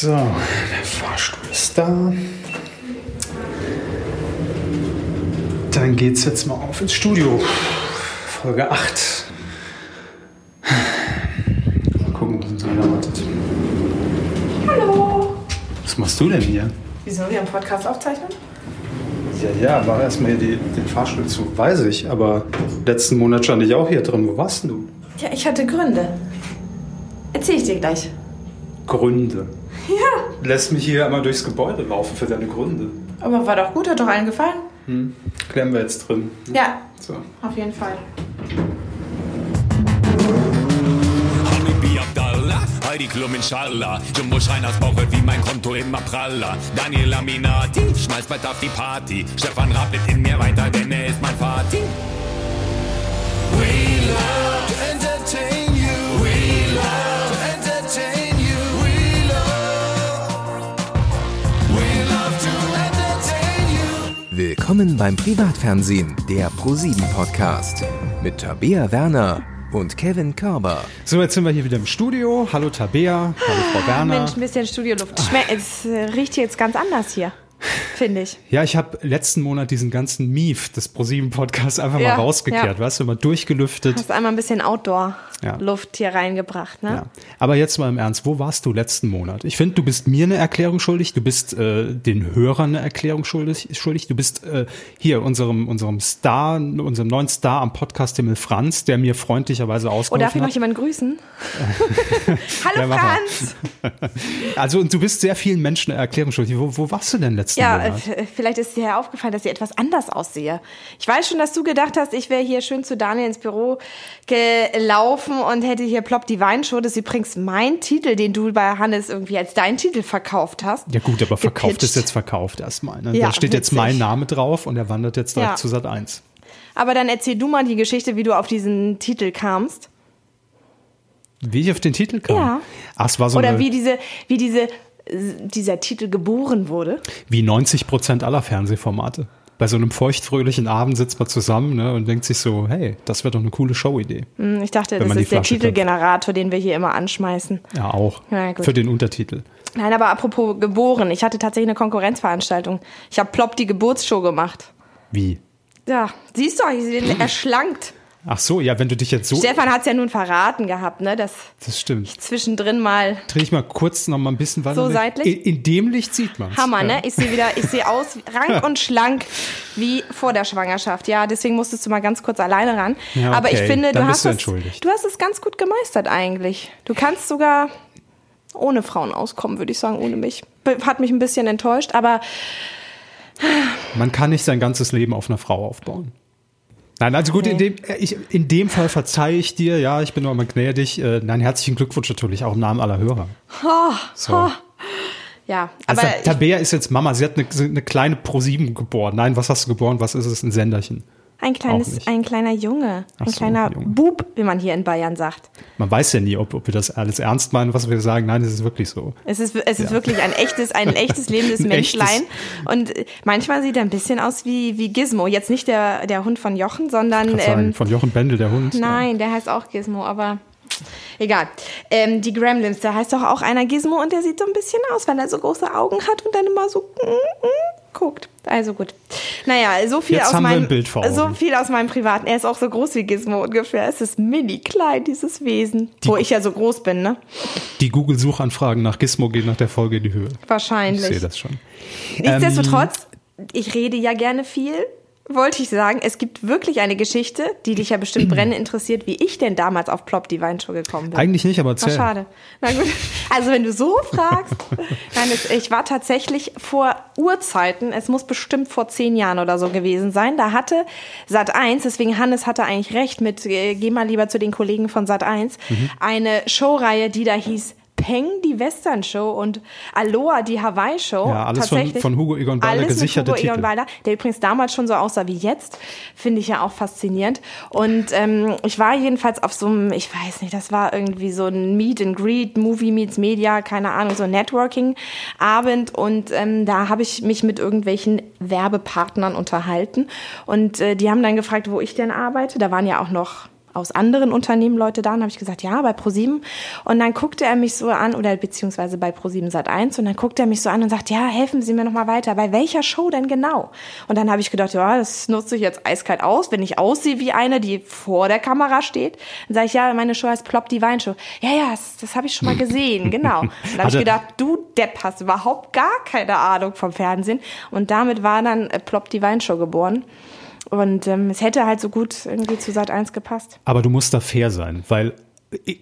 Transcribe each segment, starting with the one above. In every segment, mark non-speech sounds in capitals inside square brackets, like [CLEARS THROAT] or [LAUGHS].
So, der Fahrstuhl ist da. Dann geht's jetzt mal auf ins Studio. Folge 8. Mal gucken, was uns wieder erwartet. Hallo. Was machst du denn hier? Wieso wir einen Podcast aufzeichnen? Ja, ja, mach erstmal hier die, den Fahrstuhl zu. Weiß ich, aber letzten Monat stand ich auch hier drin. Wo warst denn du? Ja, ich hatte Gründe. Erzähl ich dir gleich. Gründe. Ja. Lässt mich hier einmal durchs Gebäude laufen für deine Gründe. Aber war doch gut, hat doch allen gefallen. Hm. Klären wir jetzt drin. Ja, So. auf jeden Fall. Heidi Klum inshallah. Jumbo Schreiners Bauch wird wie mein Konto immer praller. Daniel Aminati, schmeißt bald auf die Party. Stefan wird in mir weiter, denn er ist mein Vati. We love Willkommen beim Privatfernsehen, der ProSieben Podcast mit Tabea Werner und Kevin Körber. So, jetzt sind wir hier wieder im Studio. Hallo Tabea, hallo Frau Werner. Mensch, ein bisschen Studioluft. Schme es riecht hier jetzt ganz anders hier, finde ich. Ja, ich habe letzten Monat diesen ganzen Mief des ProSieben Podcasts einfach Ja, mal rausgekehrt, ja. weißt du, mal durchgelüftet. Hast einmal ein bisschen. Outdoor-Luft hier reingebracht, ne? Ja. Aber jetzt mal im Ernst, wo warst du letzten Monat? Ich finde, du bist mir eine Erklärung schuldig, du bist äh, den Hörern eine Erklärung schuldig, schuldig. du bist äh, hier unserem, unserem Star, unserem neuen Star am Podcast Himmel Franz, der mir freundlicherweise Oh, darf ausgeholfen ich noch hat. jemanden grüßen? [LAUGHS] Hallo. Franz! [LAUGHS] Also und du bist sehr vielen Menschen eine Erklärung schuldig. Wo, wo warst du denn letzten Ja, Monat? äh, vielleicht ist dir ja aufgefallen, dass ich etwas anders aussehe. Ich weiß schon, dass du gedacht hast, ich wäre hier schön zu Daniel ins Büro gelaufen und hätte hier Plopp die Weinshow. Das ist übrigens mein Titel, den du bei Hannes irgendwie als dein Titel verkauft hast. Ja gut, aber verkauft gepitcht. ist jetzt verkauft erstmal. Ne? Ja, da steht jetzt witzig. mein Name drauf und er wandert jetzt direkt Ja. zu Sat 1. Aber dann erzähl du mal die Geschichte, wie du auf diesen Titel kamst. Wie ich auf den Titel kam? Ja. Ach, es war so Oder eine, wie diese, wie diese, dieser Titel geboren wurde. wie 90 Prozent aller Fernsehformate. Bei so einem feuchtfröhlichen Abend sitzt man zusammen ne, und denkt sich so, hey, das wäre doch eine coole Showidee. Hm, Ich dachte, das ist der Titelgenerator, den wir hier immer anschmeißen. Ja, auch. Ja. Für den Untertitel. Nein, aber apropos geboren, ich hatte tatsächlich eine Konkurrenzveranstaltung. Ich habe Plopp die Geburtsshow gemacht. Wie? Ja, siehst du, ich bin [LAUGHS] erschlankt. Ach so, ja, wenn du dich jetzt so. Stefan hat es ja nun verraten gehabt, ne, dass Das stimmt. zwischendrin mal Dreh ich mal kurz noch mal ein bisschen weiter. So seitlich? In, in dem Licht sieht man Hammer, ja. ne? Ich sehe wieder, ich sehe aus [LAUGHS] rank und schlank wie vor der Schwangerschaft. Ja, deswegen musstest du mal ganz kurz alleine ran. Ja, Aber ich okay. finde, du hast du es, du hast es ganz gut gemeistert eigentlich. Du kannst sogar ohne Frauen auskommen, würde ich sagen, ohne mich. Hat mich ein bisschen enttäuscht, aber Man kann nicht sein ganzes Leben auf einer Frau aufbauen. Nein, also gut, in, dem, äh, ich, in dem Fall verzeihe ich dir, ja, ich bin nur mal gnädig. Äh, nein, herzlichen Glückwunsch natürlich, auch im Namen aller Hörer. So. ja, Also aber Tabea ist jetzt Mama, sie hat eine, eine kleine Pro7 geboren. Nein, was hast du geboren? Was ist es? Ein Senderchen. Ein kleines, ein kleiner Junge, Ach ein so, kleiner Junge. Bub, wie man hier in Bayern sagt. Man weiß ja nie, ob, ob wir das alles ernst meinen, was wir sagen. Nein, es ist wirklich so. Es ist, es ist Ja. wirklich ein echtes, ein [LAUGHS] echtes lebendes Ein echtes- Menschlein. Und äh, manchmal sieht er ein bisschen aus wie, wie Gizmo. Jetzt nicht der, der Hund von Jochen, sondern Kann sagen, ähm, von Jochen Bendel, der Hund. nein, der heißt auch Gizmo, aber egal. Ähm, die Gremlins, da heißt doch auch einer Gizmo und der sieht so ein bisschen aus, weil er so große Augen hat und dann immer so mm, mm, guckt. Also gut. Naja, so viel Jetzt aus meinem ein Bild vor so viel aus meinem privaten. Er ist auch so groß wie Gizmo ungefähr. Es ist mini klein dieses Wesen, wo ich ja so groß bin, ne? Die Google-Suchanfragen nach Gizmo gehen nach der Folge in die Höhe. Ich Wahrscheinlich. sehe das schon. Nichtsdestotrotz, ich rede ja gerne viel, wollte ich sagen. Es gibt wirklich eine Geschichte, die dich ja bestimmt [CLEARS THROAT] brennend interessiert, wie ich denn damals auf Plop die Weinshow gekommen bin. Eigentlich nicht, aber Ach, erzähl. schade. Na gut. Also wenn du so fragst, [LAUGHS] nein, es, ich war tatsächlich vor Urzeiten, es muss bestimmt vor zehn Jahren oder so gewesen sein, da hatte Sat 1, deswegen Hannes hatte eigentlich recht mit, äh, geh mal lieber zu den Kollegen von Sat 1, Mhm. eine Showreihe, die da hieß Peng, die Western Show und Aloha, die Hawaii Show. Ja, alles von- Tatsächlich. von Hugo Egon Balder, Alles gesicherte mit Hugo Egon. Balder, der übrigens damals schon so aussah wie jetzt, finde ich ja auch faszinierend. Und ähm, ich war jedenfalls auf so einem, ich weiß nicht, das war irgendwie so ein Meet and Greet, Movie Meets Media, keine Ahnung, so ein Networking-Abend. Und ähm, da habe ich mich mit irgendwelchen Werbepartnern unterhalten. Und äh, die haben dann gefragt, wo ich denn arbeite. Da waren ja auch noch aus anderen Unternehmen Leute da? Und habe ich gesagt, ja, bei ProSieben. Und dann guckte er mich so an, oder beziehungsweise bei ProSieben Sat 1, und dann guckte er mich so an und sagt, ja, helfen Sie mir noch mal weiter. Bei welcher Show denn genau? Und dann habe ich gedacht, ja, das nutze ich jetzt eiskalt aus, wenn ich aussehe wie eine, die vor der Kamera steht. Dann sage ich, ja, meine Show heißt Plop die Wein Show. Ja, ja, das, das habe ich schon mal [LAUGHS] gesehen, genau. Und dann habe ich gedacht, du Depp hast überhaupt gar keine Ahnung vom Fernsehen. Und damit war dann äh, Plop die Wein Show geboren. Und ähm, es hätte halt so gut irgendwie zu Sat 1 gepasst. Aber du musst da fair sein, weil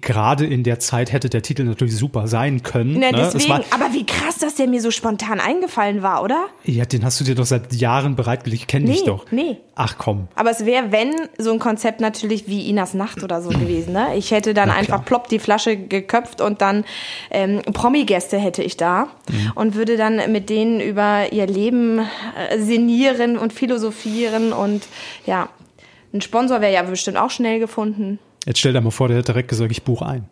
gerade in der Zeit hätte der Titel natürlich super sein können. Ne, ne? Es deswegen, war, aber wie krass, dass der mir so spontan eingefallen war, oder? ja, den hast du dir doch seit Jahren bereitgelegt. Ich kenne dich Nee, doch. nee. Ach komm. Aber es wäre, wenn, so ein Konzept natürlich wie Inas Nacht oder so gewesen. Ne? Ich hätte dann Na einfach klar. plopp die Flasche geköpft und dann ähm, Promi-Gäste hätte ich da Mhm. und würde dann mit denen über ihr Leben äh, sinnieren und philosophieren und ja, ein Sponsor wäre ja bestimmt auch schnell gefunden. Jetzt stell dir mal vor, der hätte direkt gesagt, ich buche ein.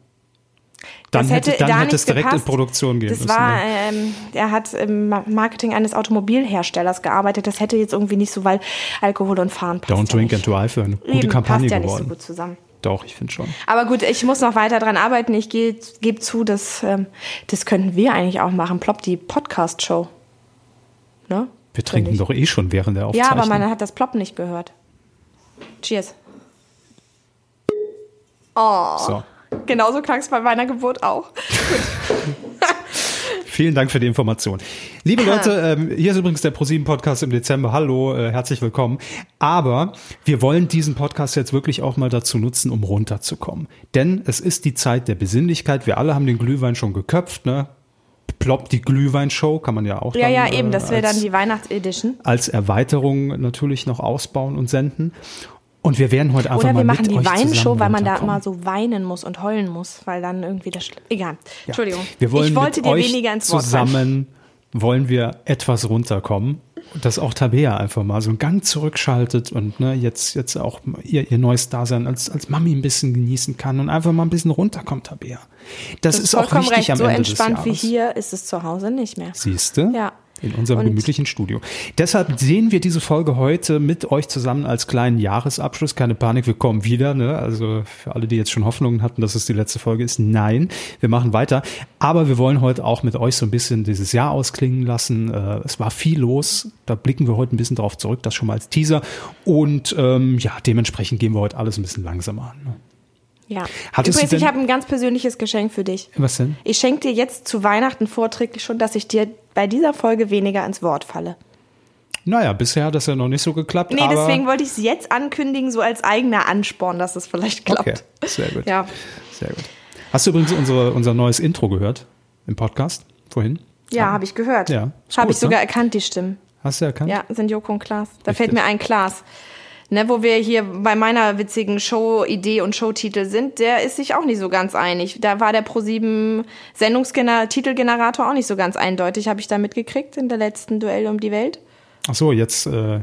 Dann Das hätte, dann da hätte es direkt gepasst. in Produktion gehen Das müssen. war, ne? ähm, er hat im Ma- Marketing eines Automobilherstellers gearbeitet. Das hätte jetzt irgendwie nicht so, weil Alkohol und Fahren passt. Don't ja Drink nicht. and Drive eine gute Eben, Kampagne passt ja geworden. nicht so gut zusammen. Doch, ich finde schon. Aber gut, ich muss noch weiter dran arbeiten. Ich gebe geb zu, dass ähm, das könnten wir eigentlich auch machen. Plopp die Podcast-Show. Ne? Wir trinken doch eh schon während der Ja, Aufzeichnung. aber man hat das Plopp nicht gehört. Cheers. Oh. so. Genauso klang es bei meiner Geburt auch. [LAUGHS] Vielen Dank für die Information. Liebe Leute, ähm, hier ist übrigens der ProSieben Podcast im Dezember. Hallo, äh, herzlich willkommen. Aber wir wollen diesen Podcast jetzt wirklich auch mal dazu nutzen, um runterzukommen. Denn es ist die Zeit der Besinnlichkeit. Wir alle haben den Glühwein schon geköpft, ne? Ploppt die Glühweinshow, kann man ja auch Ja, dann, ja, eben. äh, Das wäre als- dann die Weihnachtsedition. als Erweiterung natürlich noch ausbauen und senden. Und wir werden heute einfach Oder mal wir machen mit die Weinshow, weil man da immer so weinen muss und heulen muss, weil dann irgendwie das. Egal. Entschuldigung. Wir wollen ich wollte mit dir euch weniger ins Wort zusammen wollen wir etwas runterkommen, dass auch Tabea einfach mal so einen Gang zurückschaltet und ne, jetzt jetzt auch ihr, ihr neues Dasein als als Mami ein bisschen genießen kann und einfach mal ein bisschen runterkommt, Tabea. Das, Du hast ist auch wichtig recht. am so Ende entspannt des wie Jahres. hier ist es zu Hause nicht mehr. Siehste? Ja. In unserem Und- gemütlichen Studio. Deshalb sehen wir diese Folge heute mit euch zusammen als kleinen Jahresabschluss. Keine Panik, wir kommen wieder. Ne? Also für alle, die jetzt schon Hoffnungen hatten, dass es die letzte Folge ist, nein, wir machen weiter. Aber wir wollen heute auch mit euch so ein bisschen dieses Jahr ausklingen lassen. Äh, es war viel los. Da blicken wir heute ein bisschen drauf zurück. Das schon mal als Teaser. Und ähm, ja, dementsprechend gehen wir heute alles ein bisschen langsamer an. Ne? Ja. Hattest du Übrigens, ich habe ein ganz persönliches Geschenk für dich. Was denn? Ich schenke dir jetzt zu Weihnachten vorträglich schon, dass ich dir bei dieser Folge weniger ins Wort falle. Naja, bisher hat das ja noch nicht so geklappt. Nee, deswegen wollte ich es jetzt ankündigen, so als eigener Ansporn, dass es vielleicht klappt. Okay, sehr gut. Ja. Sehr gut. Hast du übrigens unsere, unser neues Intro gehört im Podcast vorhin? Ja, habe ich gehört. Ja, Habe ich sogar ne? erkannt, die Stimmen. Hast du erkannt? Ja, sind Joko und Klaas. Da Richtig. fällt mir ein Klaas. Ne, wo wir hier bei meiner witzigen Show-Idee und Showtitel sind, der ist sich auch nicht so ganz einig. Da war der Pro7 Sendungstitelgenerator auch nicht so ganz eindeutig, habe ich da mitgekriegt in der letzten Duell um die Welt. Ach so, jetzt äh,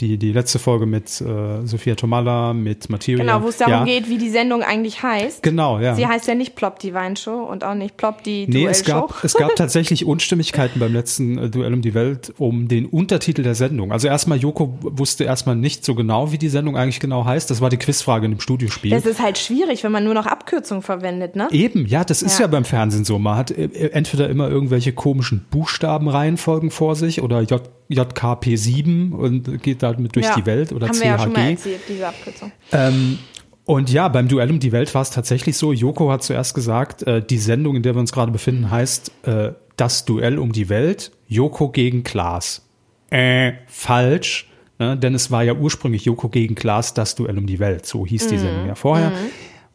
die, die letzte Folge mit äh, Sophia Tomala, mit Material. Genau, wo es darum ja. geht, wie die Sendung eigentlich heißt. Genau, ja. Sie heißt ja nicht Plop die Weinshow und auch nicht Plop die Nee, Duellshow. es gab, es gab tatsächlich Unstimmigkeiten beim letzten äh, Duell um die Welt um den Untertitel der Sendung. Also erstmal, Joko wusste erstmal nicht so genau, wie die Sendung eigentlich genau heißt. Das war die Quizfrage in dem Studiospiel. Das ist halt schwierig, wenn man nur noch Abkürzungen verwendet, ne? Eben, ja, das ist ja. Ja. beim Fernsehen so. Man hat äh, entweder immer irgendwelche komischen Buchstabenreihenfolgen vor sich oder J, JKP7 und geht damit durch Ja. die Welt oder Haben CHG. wir ja schon mal erzählt, diese Abkürzung. Ähm, und ja, beim Duell um die Welt war es tatsächlich so. Joko hat zuerst gesagt, äh, die Sendung, in der wir uns gerade befinden, heißt äh, Das Duell um die Welt, Joko gegen Klaas. Äh, falsch, ne? denn es war ja ursprünglich Joko gegen Klaas, das Duell um die Welt. So hieß die Sendung ja vorher.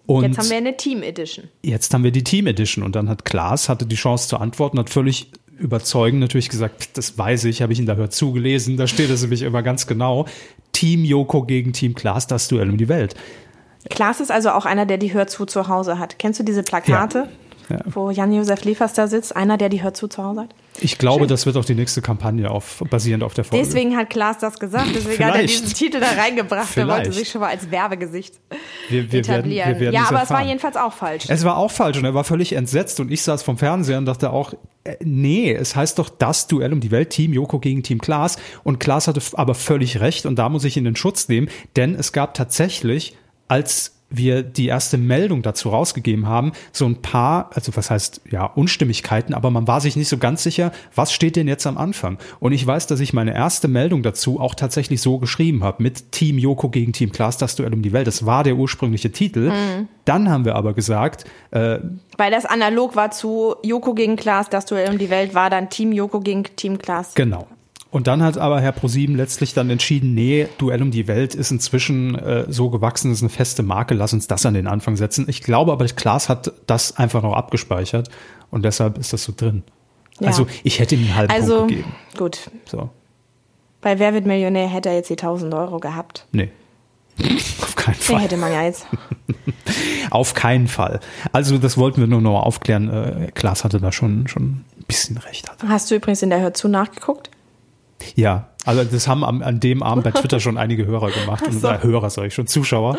Und Mhm. Jetzt haben wir eine Team Edition. jetzt haben wir die Team Edition und dann hat Klaas hatte die Chance zu antworten, hat völlig überzeugend natürlich gesagt, "Pff, das weiß ich, habe ich ihn da hört zugelesen, da steht es nämlich immer ganz genau. Team Joko gegen Team Klaas, das Duell um die Welt. Klaas ist also auch einer, der die Hörzu zu Hause hat. Kennst du diese Plakate, Ja. Wo Jan-Josef Liefers da sitzt? Einer, der die Hörzu zu Hause hat? Ich glaube, das wird auch die nächste Kampagne auf, basierend auf der Folge. Deswegen hat Klaas das gesagt, deswegen hat er Vielleicht. diesen Titel da reingebracht. Er wollte Vielleicht. sich schon mal als Werbegesicht wir, wir werden, etablieren. wir werden ja, aber es war erfahren. jedenfalls auch falsch. Es war auch falsch und er war völlig entsetzt und ich saß vom Fernseher und dachte auch, äh, nee, es heißt doch das Duell um die Welt, Team Joko gegen Team Klaas und Klaas hatte aber völlig recht und da muss ich ihn in Schutz nehmen, denn es gab tatsächlich, als wir die erste Meldung dazu rausgegeben haben, so ein paar, also was heißt, ja, Unstimmigkeiten, aber man war sich nicht so ganz sicher, was steht denn jetzt am Anfang? Und ich weiß, dass ich meine erste Meldung dazu auch tatsächlich so geschrieben habe, mit Team Joko gegen Team Klaas, das Duell um die Welt. Das war der ursprüngliche Titel. Dann haben wir aber gesagt, äh, Weil das analog war zu Joko gegen Klaas, das Duell um die Welt war dann Team Joko gegen Team Klaas. Genau. Und dann hat aber Herr ProSieben letztlich dann entschieden, nee, Duell um die Welt ist inzwischen äh, so gewachsen, ist eine feste Marke, lass uns das an den Anfang setzen. Ich glaube aber, Klaas hat das einfach noch abgespeichert und deshalb ist das so drin. Ja. Also ich hätte ihm einen halben Also, Punkt gegeben. gut. So, Bei Wer wird Millionär hätte er jetzt die 1000 Euro gehabt. nee. [LAUGHS] Auf keinen Nee, Fall. hätte man ja jetzt. [LAUGHS] Auf keinen Fall. Also das wollten wir nur noch aufklären. Äh, Klaas hatte da schon, schon ein bisschen recht. Hast du übrigens in der Hör zu nachgeguckt? Ja, also das haben am, an dem Abend bei Twitter schon einige Hörer gemacht. Und, äh, Hörer, sag ich schon, Zuschauer.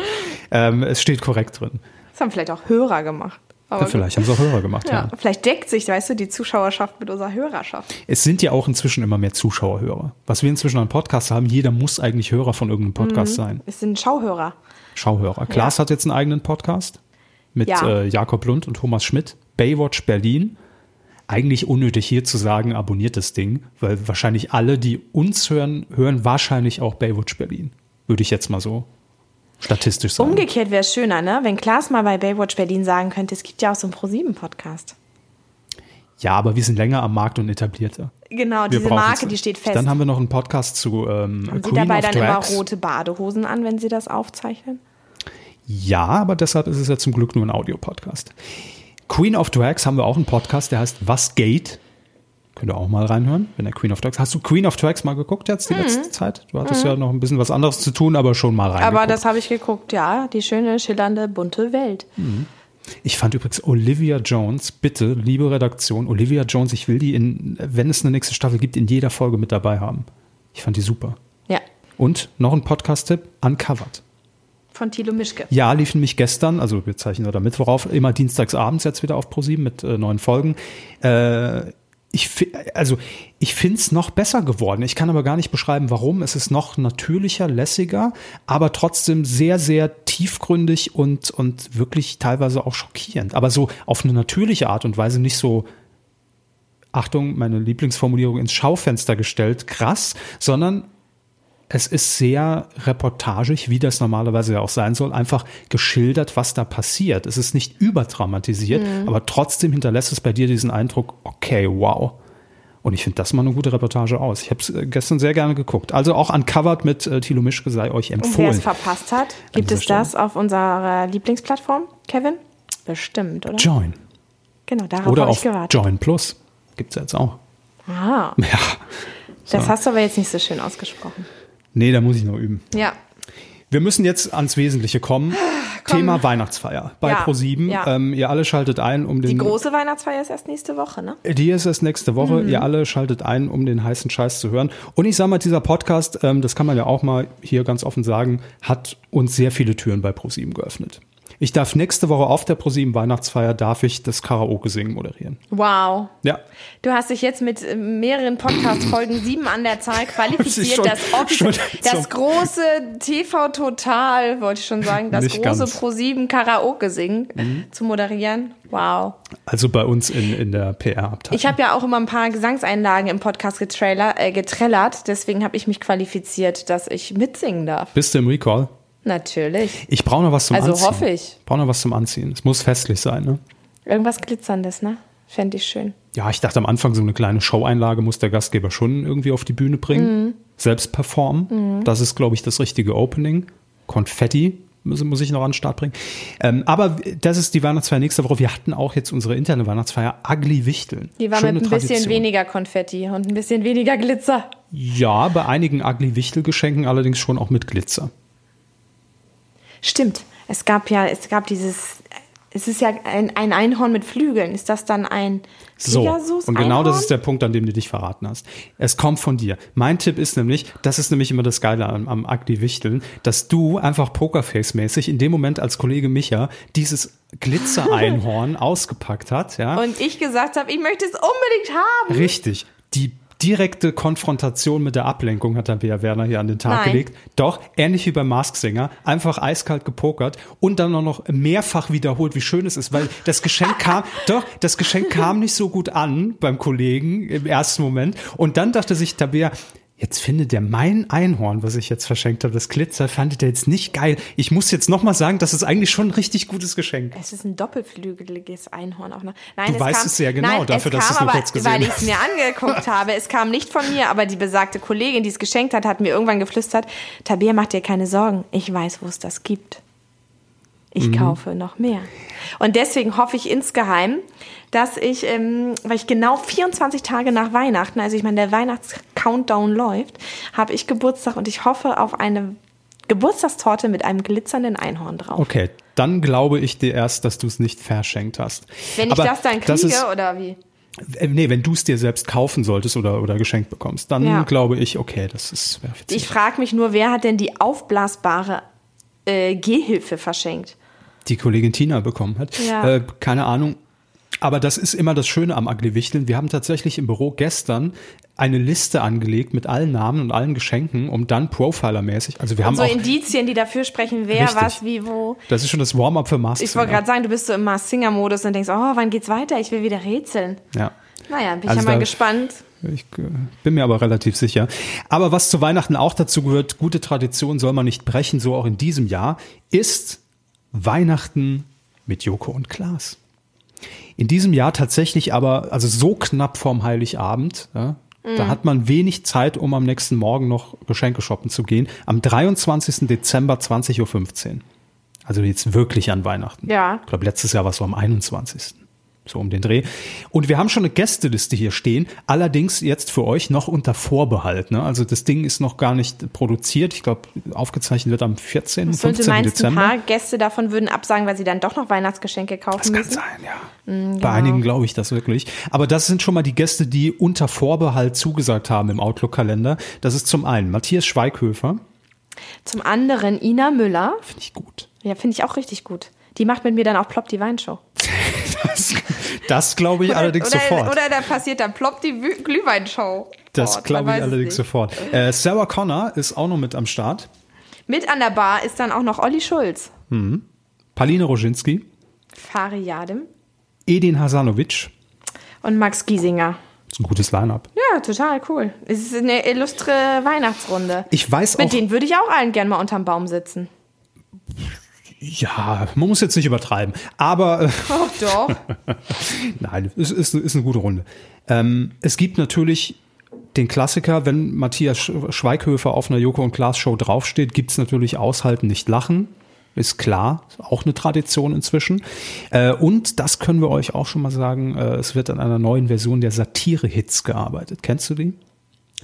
Ähm, es steht korrekt drin. Das haben vielleicht auch Hörer gemacht. Ja, vielleicht haben es auch Hörer gemacht, ja. Ja, vielleicht deckt sich, weißt du, die Zuschauerschaft mit unserer Hörerschaft. Es sind ja auch inzwischen immer mehr Zuschauerhörer. Was wir inzwischen an Podcasts haben, jeder muss eigentlich Hörer von irgendeinem Podcast sein. Es sind Schauhörer. Schauhörer. Klaas hat jetzt einen eigenen Podcast mit äh, Jakob Lund und Thomas Schmidt. Baywatch Berlin. Eigentlich unnötig hier zu sagen, abonniert das Ding, weil wahrscheinlich alle, die uns hören, hören wahrscheinlich auch Baywatch Berlin. Würde ich jetzt mal so statistisch sagen. Umgekehrt wäre es schöner, ne? Wenn Klaas mal bei Baywatch Berlin sagen könnte, es gibt ja auch so einen ProSieben-Podcast. Ja, aber wir sind länger am Markt und etablierter. Genau, Wir diese Marke, es. die steht fest. Dann haben wir noch einen Podcast zu ähm, haben Sie Queen dabei of dann immer Drags. rote Badehosen an, wenn Sie das aufzeichnen? Ja, aber deshalb ist es ja zum Glück nur ein Audiopodcast. Queen of Drags haben wir auch einen Podcast, der heißt Was geht? Könnt ihr auch mal reinhören, wenn der Queen of Drags. Hast du Queen of Drags mal geguckt jetzt die letzte Zeit? Du hattest ja noch ein bisschen was anderes zu tun, aber schon mal. Mhm. Aber das habe ich geguckt, ja. Die schöne, schillernde, bunte Welt. Ich fand übrigens Olivia Jones, bitte, liebe Redaktion, Olivia Jones, ich will die in, wenn es eine nächste Staffel gibt, in jeder Folge mit dabei haben. Ich fand die super. Ja. Und noch ein Podcast-Tipp, Uncovered. Von Thilo Mischke. Ja, lief nämlich gestern, also wir zeichnen heute Mittwoch auf, immer dienstags abends jetzt wieder auf ProSieben mit äh, neuen Folgen. Äh, ich, also ich finde es noch besser geworden. Ich kann aber gar nicht beschreiben, warum. Es ist noch natürlicher, lässiger, aber trotzdem sehr, sehr tiefgründig und, und wirklich teilweise auch schockierend. Aber so auf eine natürliche Art und Weise, nicht so Achtung, meine Lieblingsformulierung ins Schaufenster gestellt, krass, sondern es ist sehr reportagig, wie das normalerweise ja auch sein soll, einfach geschildert, was da passiert. Es ist nicht überdramatisiert, aber trotzdem hinterlässt es bei dir diesen Eindruck, okay, wow. Und ich finde das mal eine gute Reportage aus. Ich habe es gestern sehr gerne geguckt. Also auch uncovered mit äh, Thilo Mischke sei euch Und wer empfohlen. es verpasst hat, gibt es das auf unserer Lieblingsplattform, Kevin? Bestimmt, oder? Join. Genau, darauf habe ich gewartet. Join Plus. Gibt's jetzt auch. Ah, [LAUGHS] Ja. das hast du aber jetzt nicht so schön ausgesprochen. Nee, da muss ich noch üben. Ja. Wir müssen jetzt ans Wesentliche kommen. Thema Weihnachtsfeier bei Ja, Pro7. ja. Ähm, ihr alle schaltet ein, um den. Die große Weihnachtsfeier ist erst nächste Woche, ne? Die ist erst nächste Woche. Mhm. Ihr alle schaltet ein, um den heißen Scheiß zu hören. Und ich sage mal, dieser Podcast, ähm, das kann man ja auch mal hier ganz offen sagen, hat uns sehr viele Türen bei ProSieben geöffnet. Ich darf nächste Woche auf der ProSieben Weihnachtsfeier darf ich das Karaoke singen moderieren. Wow. Ja. Du hast dich jetzt mit äh, mehreren Podcast-Folgen, sieben an der Zahl, qualifiziert, schon- das, schon das große TV Total, wollte ich schon sagen, das Nicht große ganz. Mhm. Pro 7 Karaoke singen zu moderieren. Wow. Also bei uns in, in der PR-Abteilung. Ich habe ja auch immer ein paar Gesangseinlagen im Podcast getrailer, äh, getrellert, deswegen habe ich mich qualifiziert, dass ich mitsingen darf. Bist du im Recall? Natürlich. Ich brauche noch was zum Also Anziehen. hoffe ich. Brauche noch was zum Anziehen. Es muss festlich sein, ne? Irgendwas Glitzerndes, ne? Fände ich schön. Ja, ich dachte am Anfang, so eine kleine Show-Einlage muss der Gastgeber schon irgendwie auf die Bühne bringen. Mhm. Selbst performen. Das ist, glaube ich, das richtige Opening. Konfetti muss, muss ich noch an den Start bringen. Ähm, aber das ist die Weihnachtsfeier nächste Woche. Wir hatten auch jetzt unsere interne Weihnachtsfeier Ugly Wichteln. Die war Schöne mit ein bisschen Tradition. weniger Konfetti und ein bisschen weniger Glitzer. Ja, bei einigen Ugly Wichtel-Geschenken allerdings schon auch mit Glitzer. Stimmt. Es gab ja, es gab dieses, es ist ja ein, ein Einhorn mit Flügeln. Ist das dann ein So, Pegasus? und genau das Einhorn? ist der Punkt, an dem du dich verraten hast. Es kommt von dir. Mein Tipp ist nämlich, das ist nämlich immer das Geile am, am Agdi Wichteln, dass du einfach Pokerface-mäßig in dem Moment als Kollege Micha dieses Glitzer-Einhorn [LAUGHS] ausgepackt hat, ja. Und ich gesagt habe, ich möchte es unbedingt haben. Richtig. Die direkte Konfrontation mit der Ablenkung hat Tabea Werner hier an den Tag Nein. gelegt. Doch, ähnlich wie beim Mask Singer, einfach eiskalt gepokert und dann auch noch mehrfach wiederholt, wie schön es ist, weil das Geschenk [LAUGHS] kam, doch, das Geschenk kam nicht so gut an beim Kollegen im ersten Moment und dann dachte sich Tabea, Jetzt findet er mein Einhorn, was ich jetzt verschenkt habe, das Glitzer, fandet er jetzt nicht geil. Ich muss jetzt nochmal sagen, das ist eigentlich schon ein richtig gutes Geschenk. Es ist ein doppelflügeliges Einhorn auch noch. Nein, Du weißt es sehr genau, nein, dafür, es dass kam du es nur aber, kurz gesehen weil ich hast. es mir angeguckt [LAUGHS] habe. Es kam nicht von mir, aber die besagte Kollegin, die es geschenkt hat, hat mir irgendwann geflüstert, Tabea, mach dir keine Sorgen. Ich weiß, wo es das gibt. Ich Mhm. kaufe noch mehr. Und deswegen hoffe ich insgeheim, dass ich, ähm, weil ich genau 24 Tage nach Weihnachten, also ich meine, der Weihnachts-Countdown läuft, habe ich Geburtstag und ich hoffe auf eine Geburtstagstorte mit einem glitzernden Einhorn drauf. Okay, dann glaube ich dir erst, dass du es nicht verschenkt hast. Wenn ich Aber das dann das kriege, ist, oder wie? äh, nee, wenn du es dir selbst kaufen solltest oder, oder geschenkt bekommst, dann Ja. glaube ich, okay, das ist. Ich frage mich nur, wer hat denn die aufblasbare äh, Gehhilfe verschenkt? die Kollegin Tina bekommen hat. Ja. Äh, keine Ahnung. Aber das ist immer das Schöne am Ugly Wichteln. Wir haben tatsächlich im Büro gestern eine Liste angelegt mit allen Namen und allen Geschenken, um dann Profiler-mäßig, also wir haben so auch, Indizien, die dafür sprechen, wer, Richtig. was, wie, wo. das ist schon das Warm-up für Master. Ich wollte gerade sagen, du bist so im Mars Singer-Modus und denkst, oh, wann geht's weiter? Ich will wieder rätseln. Ja. Naja, bin ich Also ja mal gespannt. Ich äh, bin mir aber relativ sicher. Aber was zu Weihnachten auch dazu gehört, gute Tradition soll man nicht brechen, so auch in diesem Jahr, ist Weihnachten mit Joko und Klaas. In diesem Jahr tatsächlich aber, also so knapp vorm Heiligabend, ja, da hat man wenig Zeit, um am nächsten Morgen noch Geschenke shoppen zu gehen. Am 23. Dezember 20.15 Uhr. Also jetzt wirklich an Weihnachten. Ja. Ich glaube, letztes Jahr war es so am 21. So um den Dreh. Und wir haben schon eine Gästeliste hier stehen, allerdings jetzt für euch noch unter Vorbehalt. Ne? Also das Ding ist noch gar nicht produziert. Ich glaube, aufgezeichnet wird am 14. Und du 15. meinst, ein Dezember. paar Gäste davon würden absagen, weil sie dann doch noch Weihnachtsgeschenke kaufen Das kann müssen? sein, ja. Bei einigen glaube ich das wirklich. Aber das sind schon mal die Gäste, die unter Vorbehalt zugesagt haben im Outlook-Kalender. Das ist zum einen Matthias Schweighöfer. Zum anderen Ina Müller. Finde ich gut. Ja, finde ich auch richtig gut. Die macht mit mir dann auch Plopp die Weinshow. [LAUGHS] Das, das glaube ich allerdings oder, sofort. Oder da passiert dann Plopp die Glühweinshow. das Dort, glaube ich allerdings nicht. sofort. Äh, Sarah Connor ist auch noch mit am Start. Mit an der Bar ist dann auch noch Olli Schulz. Paline Roginski. Fari Yadim Edin Hasanovic. und Max Giesinger. ist ein gutes Line-up. Ja, total cool. Es ist eine illustre Weihnachtsrunde. Ich weiß Mit auch, denen würde ich auch allen gern mal unterm Baum sitzen. Ja, man muss jetzt nicht übertreiben, aber äh, Oh, doch. [LAUGHS] nein, es ist, ist eine gute Runde. Ähm, es gibt natürlich den Klassiker, wenn Matthias Sch- Schweighöfer auf einer Joko und Klaas Show draufsteht, gibt es natürlich Aushalten, nicht lachen. Ist klar, auch eine Tradition inzwischen. Äh, und das können wir euch auch schon mal sagen, äh, es wird an einer neuen Version der Satire-Hits gearbeitet. Kennst du die?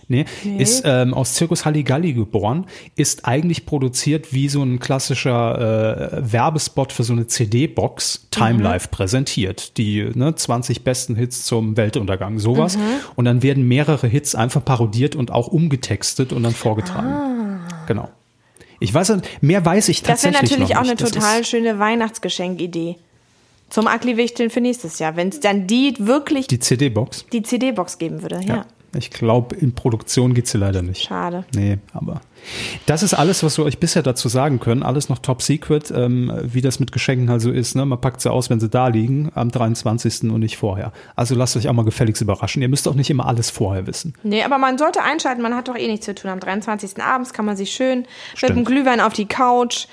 Nee, ist ähm, aus Circus Halligalli geboren, ist eigentlich produziert wie so ein klassischer äh, Werbespot für so eine CD-Box, Time Life präsentiert. Die ne, 20 besten Hits zum Weltuntergang, sowas. Und dann werden mehrere Hits einfach parodiert und auch umgetextet und dann vorgetragen. Genau. Ich weiß, nicht, mehr weiß ich Das wäre tatsächlich natürlich auch nicht. eine Das total schöne Weihnachtsgeschenkidee. Zum Akli-Wichteln für nächstes Jahr. Wenn es dann die wirklich die, die CD-Box. CD-Box geben würde. Ja. Ja. Ich glaube, in Produktion geht sie leider nicht. Schade. Nee, aber das ist alles, was wir euch bisher dazu sagen können. Alles noch top secret, ähm, wie das mit Geschenken also ist. Ne? Man packt sie aus, wenn sie da liegen, am 23. und nicht vorher. Also lasst euch auch mal gefälligst überraschen. Ihr müsst auch nicht immer alles vorher wissen. Nee, aber man sollte einschalten, man hat doch eh nichts zu tun. Am 23. abends kann man sich schön mit Stimmt. dem Glühwein auf die Couch,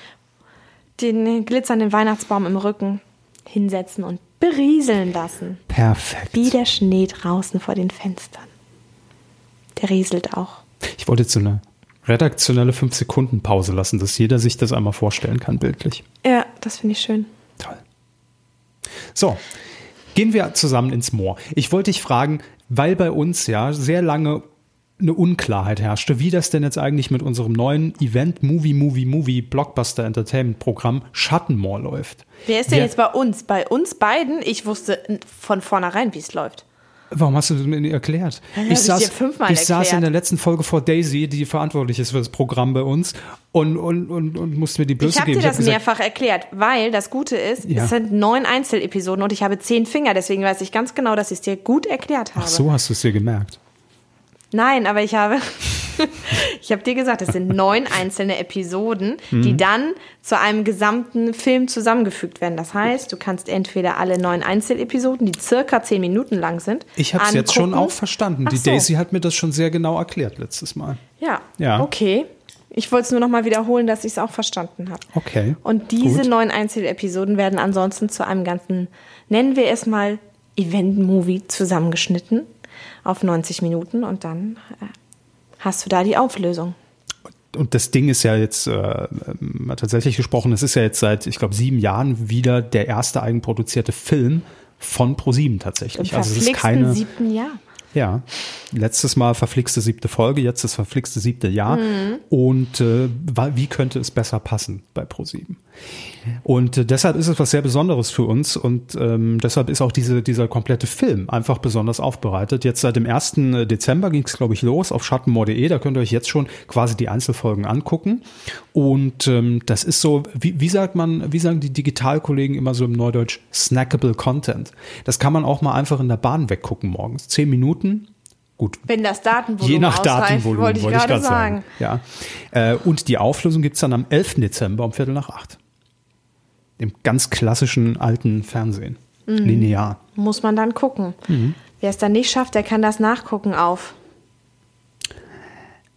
den glitzernden Weihnachtsbaum im Rücken hinsetzen und berieseln lassen. Perfekt. Wie der Schnee draußen vor den Fenstern. Der rieselt auch. Ich wollte jetzt so eine redaktionelle 5-Sekunden-Pause lassen, dass jeder sich das einmal vorstellen kann, bildlich. Ja, das finde ich schön. Toll. So, gehen wir zusammen ins Moor. Ich wollte dich fragen, weil bei uns ja sehr lange eine Unklarheit herrschte, wie das denn jetzt eigentlich mit unserem neuen Event Movie Movie Movie Blockbuster Entertainment Programm Schattenmoor läuft. Wer ist denn Wir- jetzt bei uns? Bei uns beiden? Ich wusste von vornherein, wie es läuft. Warum hast du das mir nicht erklärt? ich fünfmal ich saß erklärt. in der letzten Folge vor Daisy, die verantwortlich ist für das Programm bei uns, und, und, und, und musste mir die Blöße Ich habe geben. dir das gesagt, mehrfach erklärt, weil das Gute ist, Ja. es sind neun Einzelepisoden und ich habe zehn Finger, deswegen weiß ich ganz genau, dass ich es dir gut erklärt habe. Ach so hast du es dir gemerkt. Nein, aber ich habe, [LAUGHS] ich habe dir gesagt, es sind neun einzelne Episoden, Mhm. die dann zu einem gesamten Film zusammengefügt werden. Das heißt, du kannst entweder alle neun Einzelepisoden, die circa zehn Minuten lang sind, Ich habe es jetzt schon auch verstanden. Ach Die so. Daisy hat mir das schon sehr genau erklärt letztes Mal. Ja. Ja. Okay. Ich wollte es nur noch mal wiederholen, dass ich es auch verstanden habe. Okay. Und diese Gut. neun Einzelepisoden werden ansonsten zu einem ganzen, nennen wir es mal, Event-Movie zusammengeschnitten auf 90 Minuten und dann äh, hast du da die Auflösung. Und das Ding ist ja jetzt äh, mal tatsächlich gesprochen, es ist ja jetzt seit, ich glaube, sieben Jahren wieder der erste eigenproduzierte Film von ProSieben Im tatsächlich. Also es ist keine. siebten Jahr. Ja, letztes Mal verflixte siebte Folge, jetzt das verflixte siebte Jahr. Und äh, wie könnte es besser passen bei ProSieben? Und äh, deshalb ist es was sehr Besonderes für uns und ähm, deshalb ist auch diese, dieser komplette Film einfach besonders aufbereitet. Jetzt seit dem 1. Dezember ging es, glaube ich, los auf schattenmoor.de. Da könnt ihr euch jetzt schon quasi die Einzelfolgen angucken. Und ähm, das ist so, wie, wie sagt man, wie sagen die Digitalkollegen immer so im Neudeutsch, snackable Content. Das kann man auch mal einfach in der Bahn weggucken morgens. Zehn Minuten, gut, Wenn das Datenvolumen Je nach ausreicht, Datenvolumen, wollte ich gerade grad sagen. Ja. Äh, und die Auflösung gibt's dann am 11. Dezember um Viertel nach acht. Im ganz klassischen alten Fernsehen. Mhm. Linear. Muss man dann gucken. Mhm. Wer es dann nicht schafft, der kann das nachgucken auf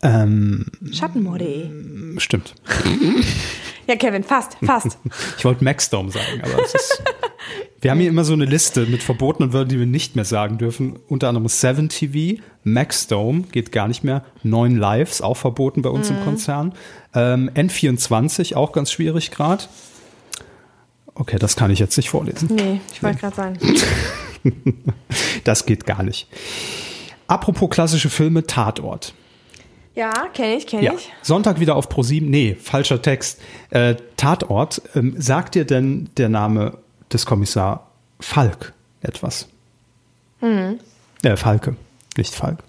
Ähm, schattenmoor.de. stimmt. [LAUGHS] Ja, Kevin, fast, fast. [LAUGHS] Ich wollte Maxdome sagen, aber es ist. Wir haben hier immer so eine Liste mit verbotenen Wörtern, die wir nicht mehr sagen dürfen. Unter anderem Seven TV, Maxdome geht gar nicht mehr. Neun Lives, auch verboten bei uns im Konzern. Ähm, N24, auch ganz schwierig gerade. Okay, das kann ich jetzt nicht vorlesen. Nee, ich wollte gerade sagen. [LAUGHS] Das geht gar nicht. Apropos klassische Filme, Tatort. Ja, kenne ich, kenne Ja. ich. Sonntag wieder auf ProSieben. Nee, falscher Text. Äh, Tatort. Ähm, sagt dir denn der Name des Kommissar Falk etwas? Äh, Falke, nicht Falk.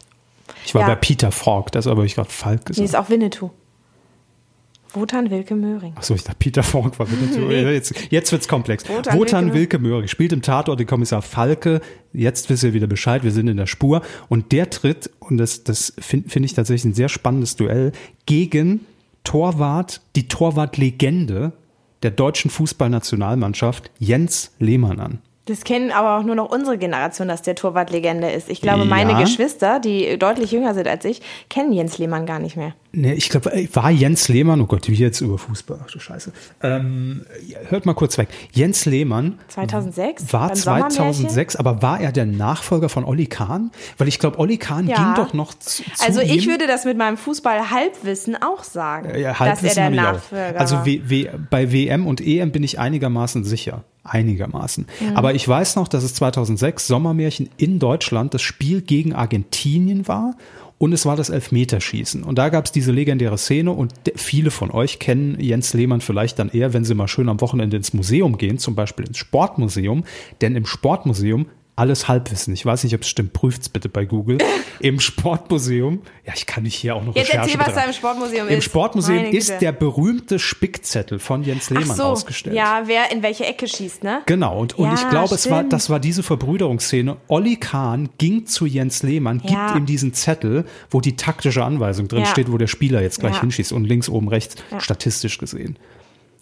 Ich war Ja. bei Peter Falk, das habe ich gerade Falk Nee, gesagt. ist auch Winnetou. Wotan Wilke Möhring. Achso, ich dachte, Peter Falk war wieder Jetzt, jetzt wird's komplex. Wotan Wotan, Wilke- Wilke Möhring spielt im Tatort den Kommissar Falke. Jetzt wisst ihr wieder Bescheid, wir sind in der Spur. Und der tritt, und das, das finde find ich tatsächlich ein sehr spannendes Duell, gegen Torwart, die Torwart-Legende der deutschen Fußballnationalmannschaft, Jens Lehmann an. Das kennen aber auch nur noch unsere Generation, dass der Torwart Legende ist. Ich glaube, meine Ja. Geschwister, die deutlich jünger sind als ich, kennen Jens Lehmann gar nicht mehr. Nee, ich glaube, war Jens Lehmann, oh Gott, wie jetzt über Fußball, ach du Scheiße. Ähm, hört mal kurz weg. Jens Lehmann 2006? war beim Sommermärchen? 2006, aber war er der Nachfolger von Olli Kahn? Weil ich glaube, Olli Kahn Ja. ging doch noch zu, zu Also ich ihm. würde das mit meinem Fußball-Halbwissen auch sagen, ja, dass er Halbwissen der. Nachfolger Also war. w, w, bei WM und EM bin ich einigermaßen sicher. Einigermaßen. Mhm. Aber ich weiß noch, dass es 2006 Sommermärchen in Deutschland das Spiel gegen Argentinien war und es war das Elfmeterschießen. Und da gab es diese legendäre Szene und viele von euch kennen Jens Lehmann vielleicht dann eher, wenn sie mal schön am Wochenende ins Museum gehen, zum Beispiel ins Sportmuseum. Denn im Sportmuseum alles Halbwissen. Ich weiß nicht, ob es stimmt. Prüft's bitte bei Google. [LAUGHS] Im Sportmuseum, ja, ich kann nicht hier auch noch Jetzt Recherche erzähl, was da im Sportmuseum Im ist. Sportmuseum Meine ist der berühmte Spickzettel von Jens Lehmann Ach so, ausgestellt. Ja, wer in welche Ecke schießt, ne? Genau, und, und Ja, ich glaube, es war, das war diese Verbrüderungsszene. Olli Kahn ging zu Jens Lehmann, gibt Ja. ihm diesen Zettel, wo die taktische Anweisung drin Ja. steht, wo der Spieler jetzt gleich hinschießt und links, oben, rechts, statistisch gesehen.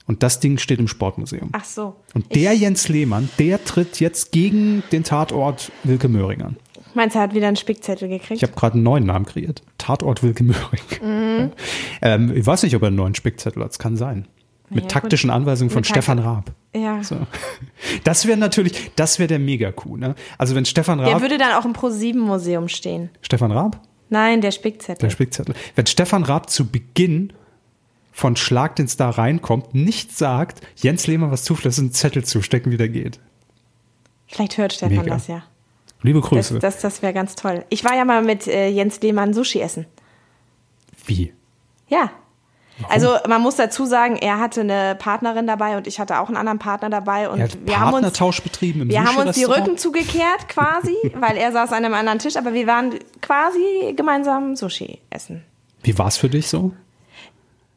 Und das Ding steht im Sportmuseum. Ach so. Und der Jens Lehmann, der tritt jetzt gegen den Tatort Wilke Möhring an. Meinst du, er hat wieder einen Spickzettel gekriegt? Ich habe gerade einen neuen Namen kreiert. Tatort Wilke Möhring. Mhm. [LAUGHS] Ähm, ich weiß nicht, ob er einen neuen Spickzettel hat. Es kann sein. Mit Ja, taktischen Anweisungen von Mit Stefan Raab. ja. So. [LAUGHS] Das wäre natürlich, das wäre der Mega-Coup. Ne? Also wenn Stefan Der Raab, würde dann auch im Pro-7-Museum stehen. Stefan Raab, Nein, der Spickzettel. der Spickzettel, wenn Stefan Raab zu Beginn von Schlag den Star reinkommt, nicht sagt, Jens Lehmann was zulässt, einen Zettel zustecken, wie der geht. Vielleicht hört Stefan Mega. das ja. Liebe Das, Grüße. das, das wäre ganz toll. Ich war ja mal mit äh, Jens Lehmann Sushi essen. wie? Ja. Also man muss dazu sagen, er hatte eine Partnerin dabei und ich hatte auch einen anderen Partner dabei und wir haben uns betrieben im wir haben uns die? Rücken zugekehrt quasi, [LAUGHS] weil er saß an einem anderen Tisch, aber wir waren quasi gemeinsam Sushi essen. Wie war es für dich so?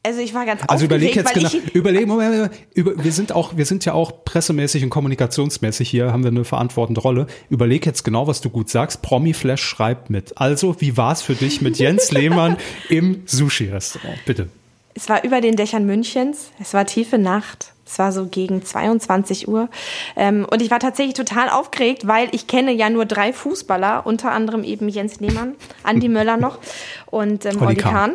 Also ich war ganz Also überleg jetzt genau, überleg, Moment, Moment, über, wir sind auch, wir sind ja auch pressemäßig und kommunikationsmäßig hier, haben wir eine verantwortende Rolle. Überleg jetzt genau, was du gut sagst. Promi Flash schreibt mit. Also, wie war es für dich mit Jens Lehmann [LAUGHS] im Sushi-Restaurant? Bitte. Es war über den Dächern Münchens. Es war tiefe Nacht. Es war so gegen 22 Uhr. Ähm, und ich war tatsächlich total aufgeregt, weil ich kenne ja nur drei Fußballer, unter anderem eben Jens Lehmann, Andi Möller noch und ähm, Olli Kahn. Kahn.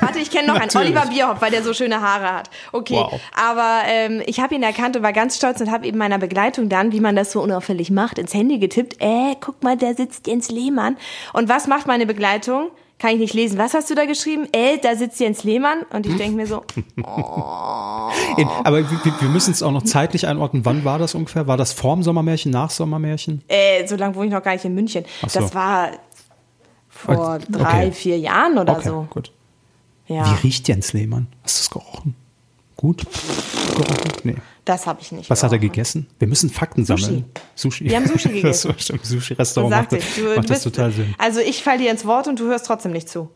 Warte, ich kenne noch einen. Oliver Bierhoff, weil der so schöne Haare hat. Okay, Wow. aber ähm, ich habe ihn erkannt und war ganz stolz und habe eben meiner Begleitung dann, wie man das so unauffällig macht, ins Handy getippt. Äh, guck mal, da sitzt Jens Lehmann. Und was macht meine Begleitung? Kann ich nicht lesen. Was hast du da geschrieben? Äh, da sitzt Jens Lehmann. Und ich denke mir so, [LAUGHS] In, aber wir, wir- müssen es auch noch zeitlich einordnen. Wann war das ungefähr? War das vorm Sommermärchen, nach Sommermärchen? äh, so lange wohne ich noch gar nicht in München. So. Das war vor Okay. drei, vier Jahren oder Okay, so. gut. Ja, Wie riecht Jens Lehmann? Hast du es gerochen? Gut? Gerochen? Nee. das habe ich nicht. Was hat er gerochen. gegessen? Wir müssen Fakten sammeln. Sushi. Wir haben Sushi [LAUGHS] gegessen. Das stimmt. Sushi-Restaurant Sagt macht, sich, du, macht du das bist, total Sinn. Also ich falle dir ins Wort und du hörst trotzdem nicht zu.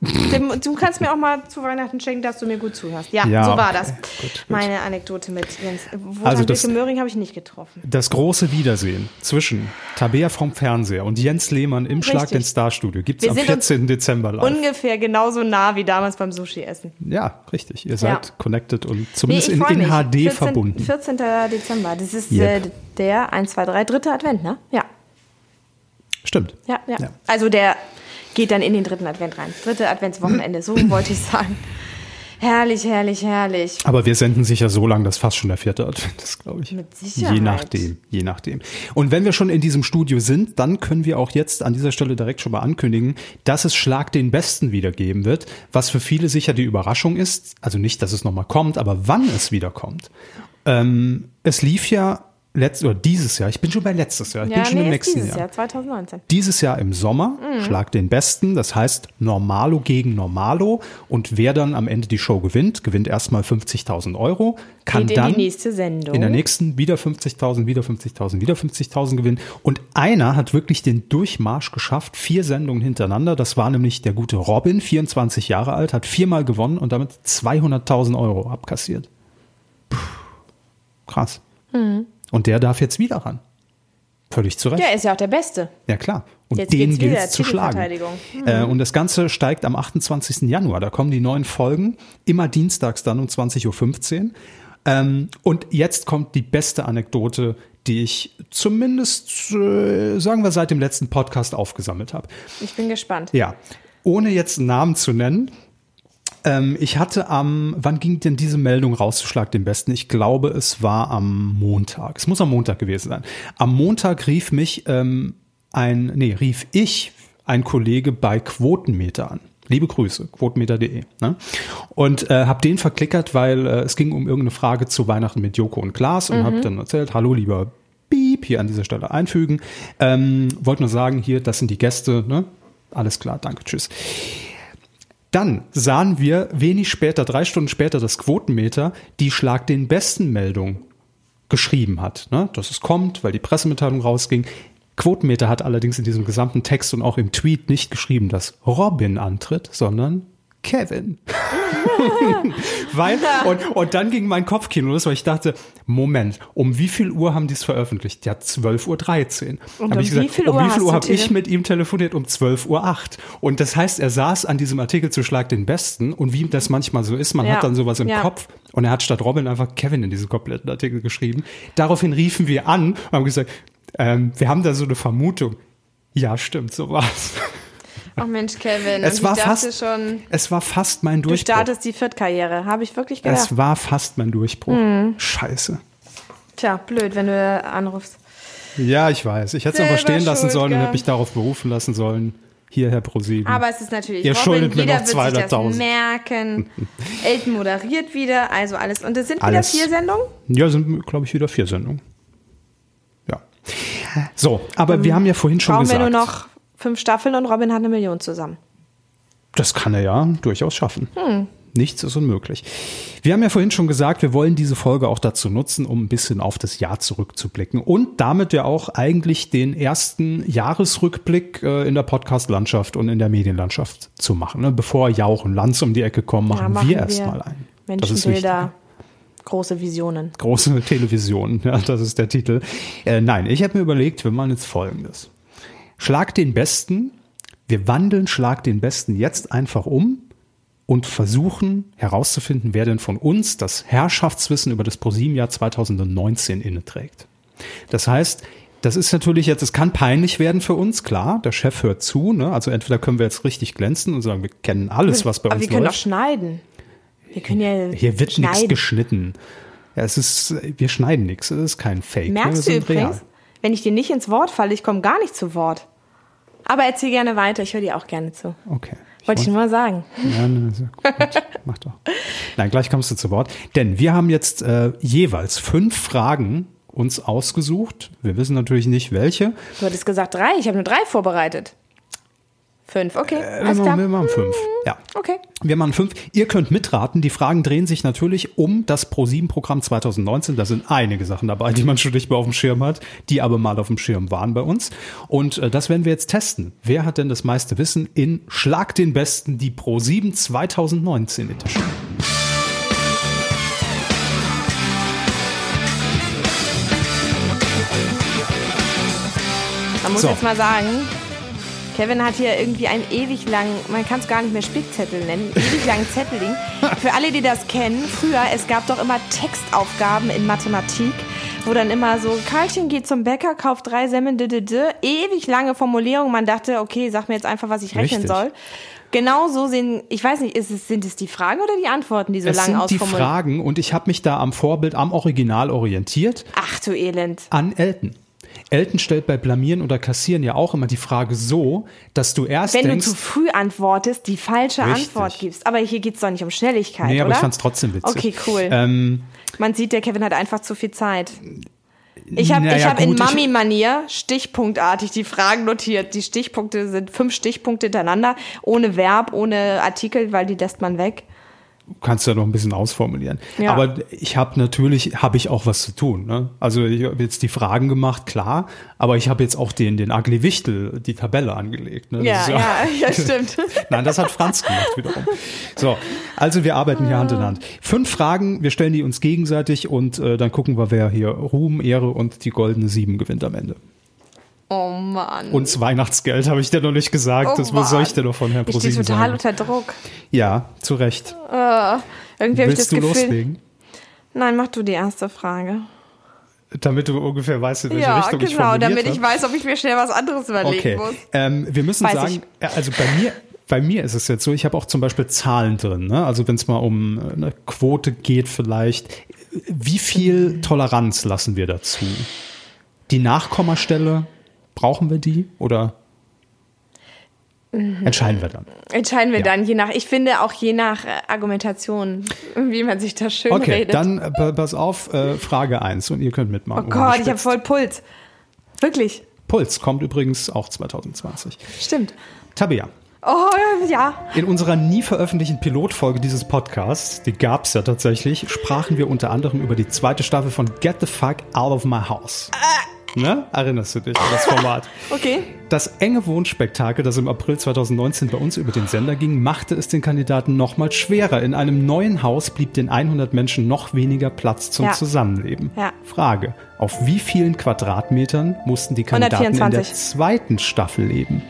Du kannst mir auch mal zu Weihnachten schenken, dass du mir gut zuhörst. Ja, Ja, so war okay. das. Gut, gut. Meine Anekdote mit Jens. Wotan Also das- Möhring habe ich nicht getroffen. Das große Wiedersehen zwischen Tabea vom Fernseher und Jens Lehmann im Schlag den Star-Studio gibt es am sind uns 14. Dezember live. Ungefähr genauso nah wie damals beim Sushi-Essen. Ja, richtig. Ihr seid Ja. connected und Nee, zumindest ich in, in. HD 14, verbunden. 14. Dezember. Das ist Yep. äh, der 1, 2, 3, dritte Advent, ne? Ja. Stimmt. Ja, ja, Ja. Also der geht dann in den dritten Advent rein. Dritte Adventswochenende, so [LAUGHS] wollte ich sagen. Herrlich, herrlich, herrlich. Aber wir senden sicher so lang, dass fast schon der vierte Advent ist, glaube ich. Mit Sicherheit. Je nachdem, je nachdem. Und wenn wir schon in diesem Studio sind, dann können wir auch jetzt an dieser Stelle direkt schon mal ankündigen, dass es Schlag den Besten wieder geben wird, was für viele sicher die Überraschung ist. Also nicht, dass es nochmal kommt, aber wann es wieder kommt. Ähm, es lief ja letzt, oder dieses Jahr, ich bin schon bei letztes Jahr, ich bin schon im ist nächsten dieses Jahr. Jahr, 2019. Dieses Jahr im Sommer, Mhm. Schlag den Besten, das heißt Normalo gegen Normalo und wer dann am Ende die Show gewinnt, gewinnt erstmal 50.000 Euro, kann Geht in dann die nächste Sendung. in der nächsten wieder 50.000, wieder 50.000, wieder 50.000 gewinnen und einer hat wirklich den Durchmarsch geschafft, vier Sendungen hintereinander, das war nämlich der gute Robin, 24 Jahre alt, hat viermal gewonnen und damit 200.000 Euro abkassiert. Puh, krass. Mhm. Und der darf jetzt wieder ran. Völlig zu Recht. Der ist ja auch der Beste. Ja, klar. Und Jetzt den gilt es zu schlagen. Titelverteidigung. Äh, und das Ganze steigt am 28. Januar. Da kommen die neuen Folgen. Immer dienstags dann um 20.15 Uhr. Ähm, und jetzt kommt die beste Anekdote, die ich zumindest, äh, sagen wir, seit dem letzten Podcast aufgesammelt habe. Ich bin gespannt. Ja, ohne jetzt einen Namen zu nennen. Ähm, ich hatte am, wann ging denn diese Meldung raus, Schlag den Besten? Ich glaube, es war am Montag. Es muss am Montag gewesen sein. Am Montag rief mich ähm, ein, nee, rief ich ein Kollege bei Quotenmeter an. Liebe Grüße, quotenmeter.de. Ne? Und äh, habe den verklickert, weil äh, es ging um irgendeine Frage zu Weihnachten mit Joko und Klaas und habe dann erzählt, hallo lieber Piep, hier an dieser Stelle einfügen. Ähm, Wollte nur sagen, hier, das sind die Gäste. Ne? Alles klar, danke, tschüss. Dann sahen wir wenig später, drei Stunden später, das Quotenmeter, die Schlag den besten Meldung geschrieben hat, ne? dass es kommt, weil die Pressemitteilung rausging. Quotenmeter hat allerdings in diesem gesamten Text und auch im Tweet nicht geschrieben, dass Robin antritt, sondern Kevin. [LAUGHS] weil, und, und dann ging mein Kopfkino los, weil ich dachte, Moment, um wie viel Uhr haben die es veröffentlicht? Ja, 12.13 Uhr. Und Hab um ich wie viel Uhr um wie viel Uhr habe ich mit ihm telefoniert? Um 12.08 Uhr. Und das heißt, er saß an diesem Artikel zu Schlag den Besten und wie das manchmal so ist, man Ja. hat dann sowas im Ja. Kopf und er hat statt Robin einfach Kevin in diesen kompletten Artikel geschrieben. Daraufhin riefen wir an und haben gesagt, ähm, wir haben da so eine Vermutung. Ja, stimmt, so war's. Ach Mensch, Kevin. Es war fast, schon, es war fast mein du Durchbruch. startest die Viertkarriere. Habe ich wirklich gedacht. Es war fast mein Durchbruch. Mhm. Scheiße. Tja, blöd, wenn du anrufst. Ja, ich weiß. Ich hätte es einfach Selber stehen lassen sollen und hätte mich darauf berufen lassen sollen. Hier, Herr ProSieben. Aber es ist natürlich Ihr Robin, schuldet mir noch wird sich das 200.000. merken. [LAUGHS] Elton moderiert wieder, also alles. Und es sind Alles. wieder vier Sendungen? Ja, sind, glaube ich, wieder vier Sendungen. Ja. So, aber wir haben ja vorhin schon Brauchen wir gesagt, nur noch fünf Staffeln und Robin hat eine Million zusammen. das kann er ja durchaus schaffen. Hm. Nichts ist unmöglich. Wir haben ja vorhin schon gesagt, wir wollen diese Folge auch dazu nutzen, um ein bisschen auf das Jahr zurückzublicken und damit ja auch eigentlich den ersten Jahresrückblick äh, in der Podcast-Landschaft und in der Medienlandschaft zu machen. Ne? Bevor Jauch und Lanz um die Ecke kommen, machen, wir erstmal einen. Das ist wichtig. Menschenbilder, große Visionen. Große Television, [LAUGHS] ja, das ist der Titel. Äh, nein, ich habe mir überlegt, wir machen jetzt Folgendes. Schlag den Besten, wir wandeln Schlag den Besten jetzt einfach um und versuchen herauszufinden, wer denn von uns das Herrschaftswissen über das ProSieben-Jahr 2019 inneträgt. Das heißt, das ist natürlich jetzt, es kann peinlich werden für uns, klar, der Chef hört zu, ne? also entweder können wir jetzt richtig glänzen und sagen, wir kennen alles, was bei Aber uns wir können läuft. schneiden. Wir können ja Hier wird nichts geschnitten. Ja, es ist, wir schneiden nichts, es ist kein Fake. ne? Merkst du sind übrigens, real. Wenn ich dir nicht ins Wort falle, ich komme gar nicht zu Wort. Aber erzähl gerne weiter, ich höre dir auch gerne zu. Okay. Wollte ich nur mal sagen. Ja, ne, so, gut, [LAUGHS] mach doch. Nein, gleich kommst du zu Wort. Denn wir haben jetzt äh, jeweils fünf Fragen uns ausgesucht. Wir wissen natürlich nicht welche. Du hattest gesagt drei, ich habe nur drei vorbereitet. Fünf, okay. Wir alles klar. machen, wir machen fünf. Ja. Okay. Wir machen fünf. Ihr könnt mitraten. Die Fragen drehen sich natürlich um das Pro7-Programm 2019. Da sind einige Sachen dabei, die man schon nicht mehr auf dem Schirm hat, die aber mal auf dem Schirm waren bei uns. Und äh, das werden wir jetzt testen. Wer hat denn das meiste Wissen in Schlag den Besten, die Pro7 2019 Edition? Man muss So. jetzt mal sagen, Kevin hat hier irgendwie einen ewig langen, man kann es gar nicht mehr Spickzettel nennen, ewig langen Zettel liegen. [LAUGHS] Für alle, die das kennen, früher, es gab doch immer Textaufgaben in Mathematik, wo dann immer so, Karlchen geht zum Bäcker, kauft drei Semmeln, d, d, d, ewig lange Formulierung. Man dachte, okay, sag mir jetzt einfach, was ich rechnen Richtig. soll. Genau so sehen, ich weiß nicht, es, sind es die Fragen oder die Antworten, die so Es lang sind die ausformuliert Fragen und ich habe mich da am Vorbild, am Original orientiert Ach du Elend. an Elton. Elton stellt bei Blamieren oder Kassieren ja auch immer die Frage so, dass du erst Wenn denkst, du zu früh antwortest, die falsche Richtig. Antwort gibst. Aber hier geht's doch nicht um Schnelligkeit, nee, aber oder? ich fand's trotzdem witzig. Okay, cool. Ähm, Man sieht, der Kevin hat einfach zu viel Zeit. Ich habe Naja, hab in Mami-Manier stichpunktartig die Fragen notiert. Die Stichpunkte sind fünf Stichpunkte hintereinander, ohne Verb, ohne Artikel, weil die lässt man weg. Kannst du ja noch ein bisschen ausformulieren. Ja. Aber ich habe natürlich, habe ich auch was zu tun. Ne? Also ich habe jetzt die Fragen gemacht, klar, aber ich habe jetzt auch den, den Agli Wichtel, die Tabelle angelegt. Ne? Ja, ist ja, [LAUGHS] ja, stimmt. Nein, das hat Franz gemacht wiederum. So, also wir arbeiten hier Hand in Hand. Fünf Fragen, wir stellen die uns gegenseitig und äh, dann gucken wir, wer hier Ruhm, Ehre und die goldene Sieben gewinnt am Ende. Oh Mann. Und das Weihnachtsgeld habe ich dir noch nicht gesagt. oh das was soll ich dir noch von Herrn Ich stehe ProSieben total unter Druck. Ja, zu Recht. Irgendwie habe ich das du Gefühl. loslegen? Nein, mach du die erste Frage. Damit du ungefähr weißt, in welche Ja, Richtung ich genau, formuliert damit ich weiß, ob ich mir schnell was anderes überlegen Okay, muss. ähm, wir müssen Weiß sagen, äh, also bei mir, bei mir ist es jetzt so, ich habe auch zum Beispiel Zahlen drin. Ne? Also wenn es mal um äh, eine Quote geht vielleicht, wie viel Toleranz lassen wir dazu? Die Nachkommastelle, brauchen wir die oder entscheiden wir dann? Entscheiden wir Ja. dann, je nach, ich finde auch je nach äh, Argumentation, [LAUGHS] wie man sich da schön Okay, redet. dann äh, pa- pass auf, äh, Frage eins und ihr könnt mitmachen. oh Gott, ich habe voll Puls. Wirklich, Puls kommt übrigens auch 2020. stimmt. Tabea. Oh ja, In unserer nie veröffentlichten Pilotfolge dieses Podcasts, die gab's ja tatsächlich, sprachen wir unter anderem über die zweite Staffel von Get the Fuck Out of My House. Ne? Erinnerst du dich an das Format? [LAUGHS] okay. Das enge Wohnspektakel, das im April 2019 bei uns über den Sender ging, machte es den Kandidaten nochmal schwerer. In einem neuen Haus blieb den 100 Menschen noch weniger Platz zum Ja. Zusammenleben. Ja. Frage, auf wie vielen Quadratmetern mussten die Kandidaten in der 124. zweiten Staffel leben?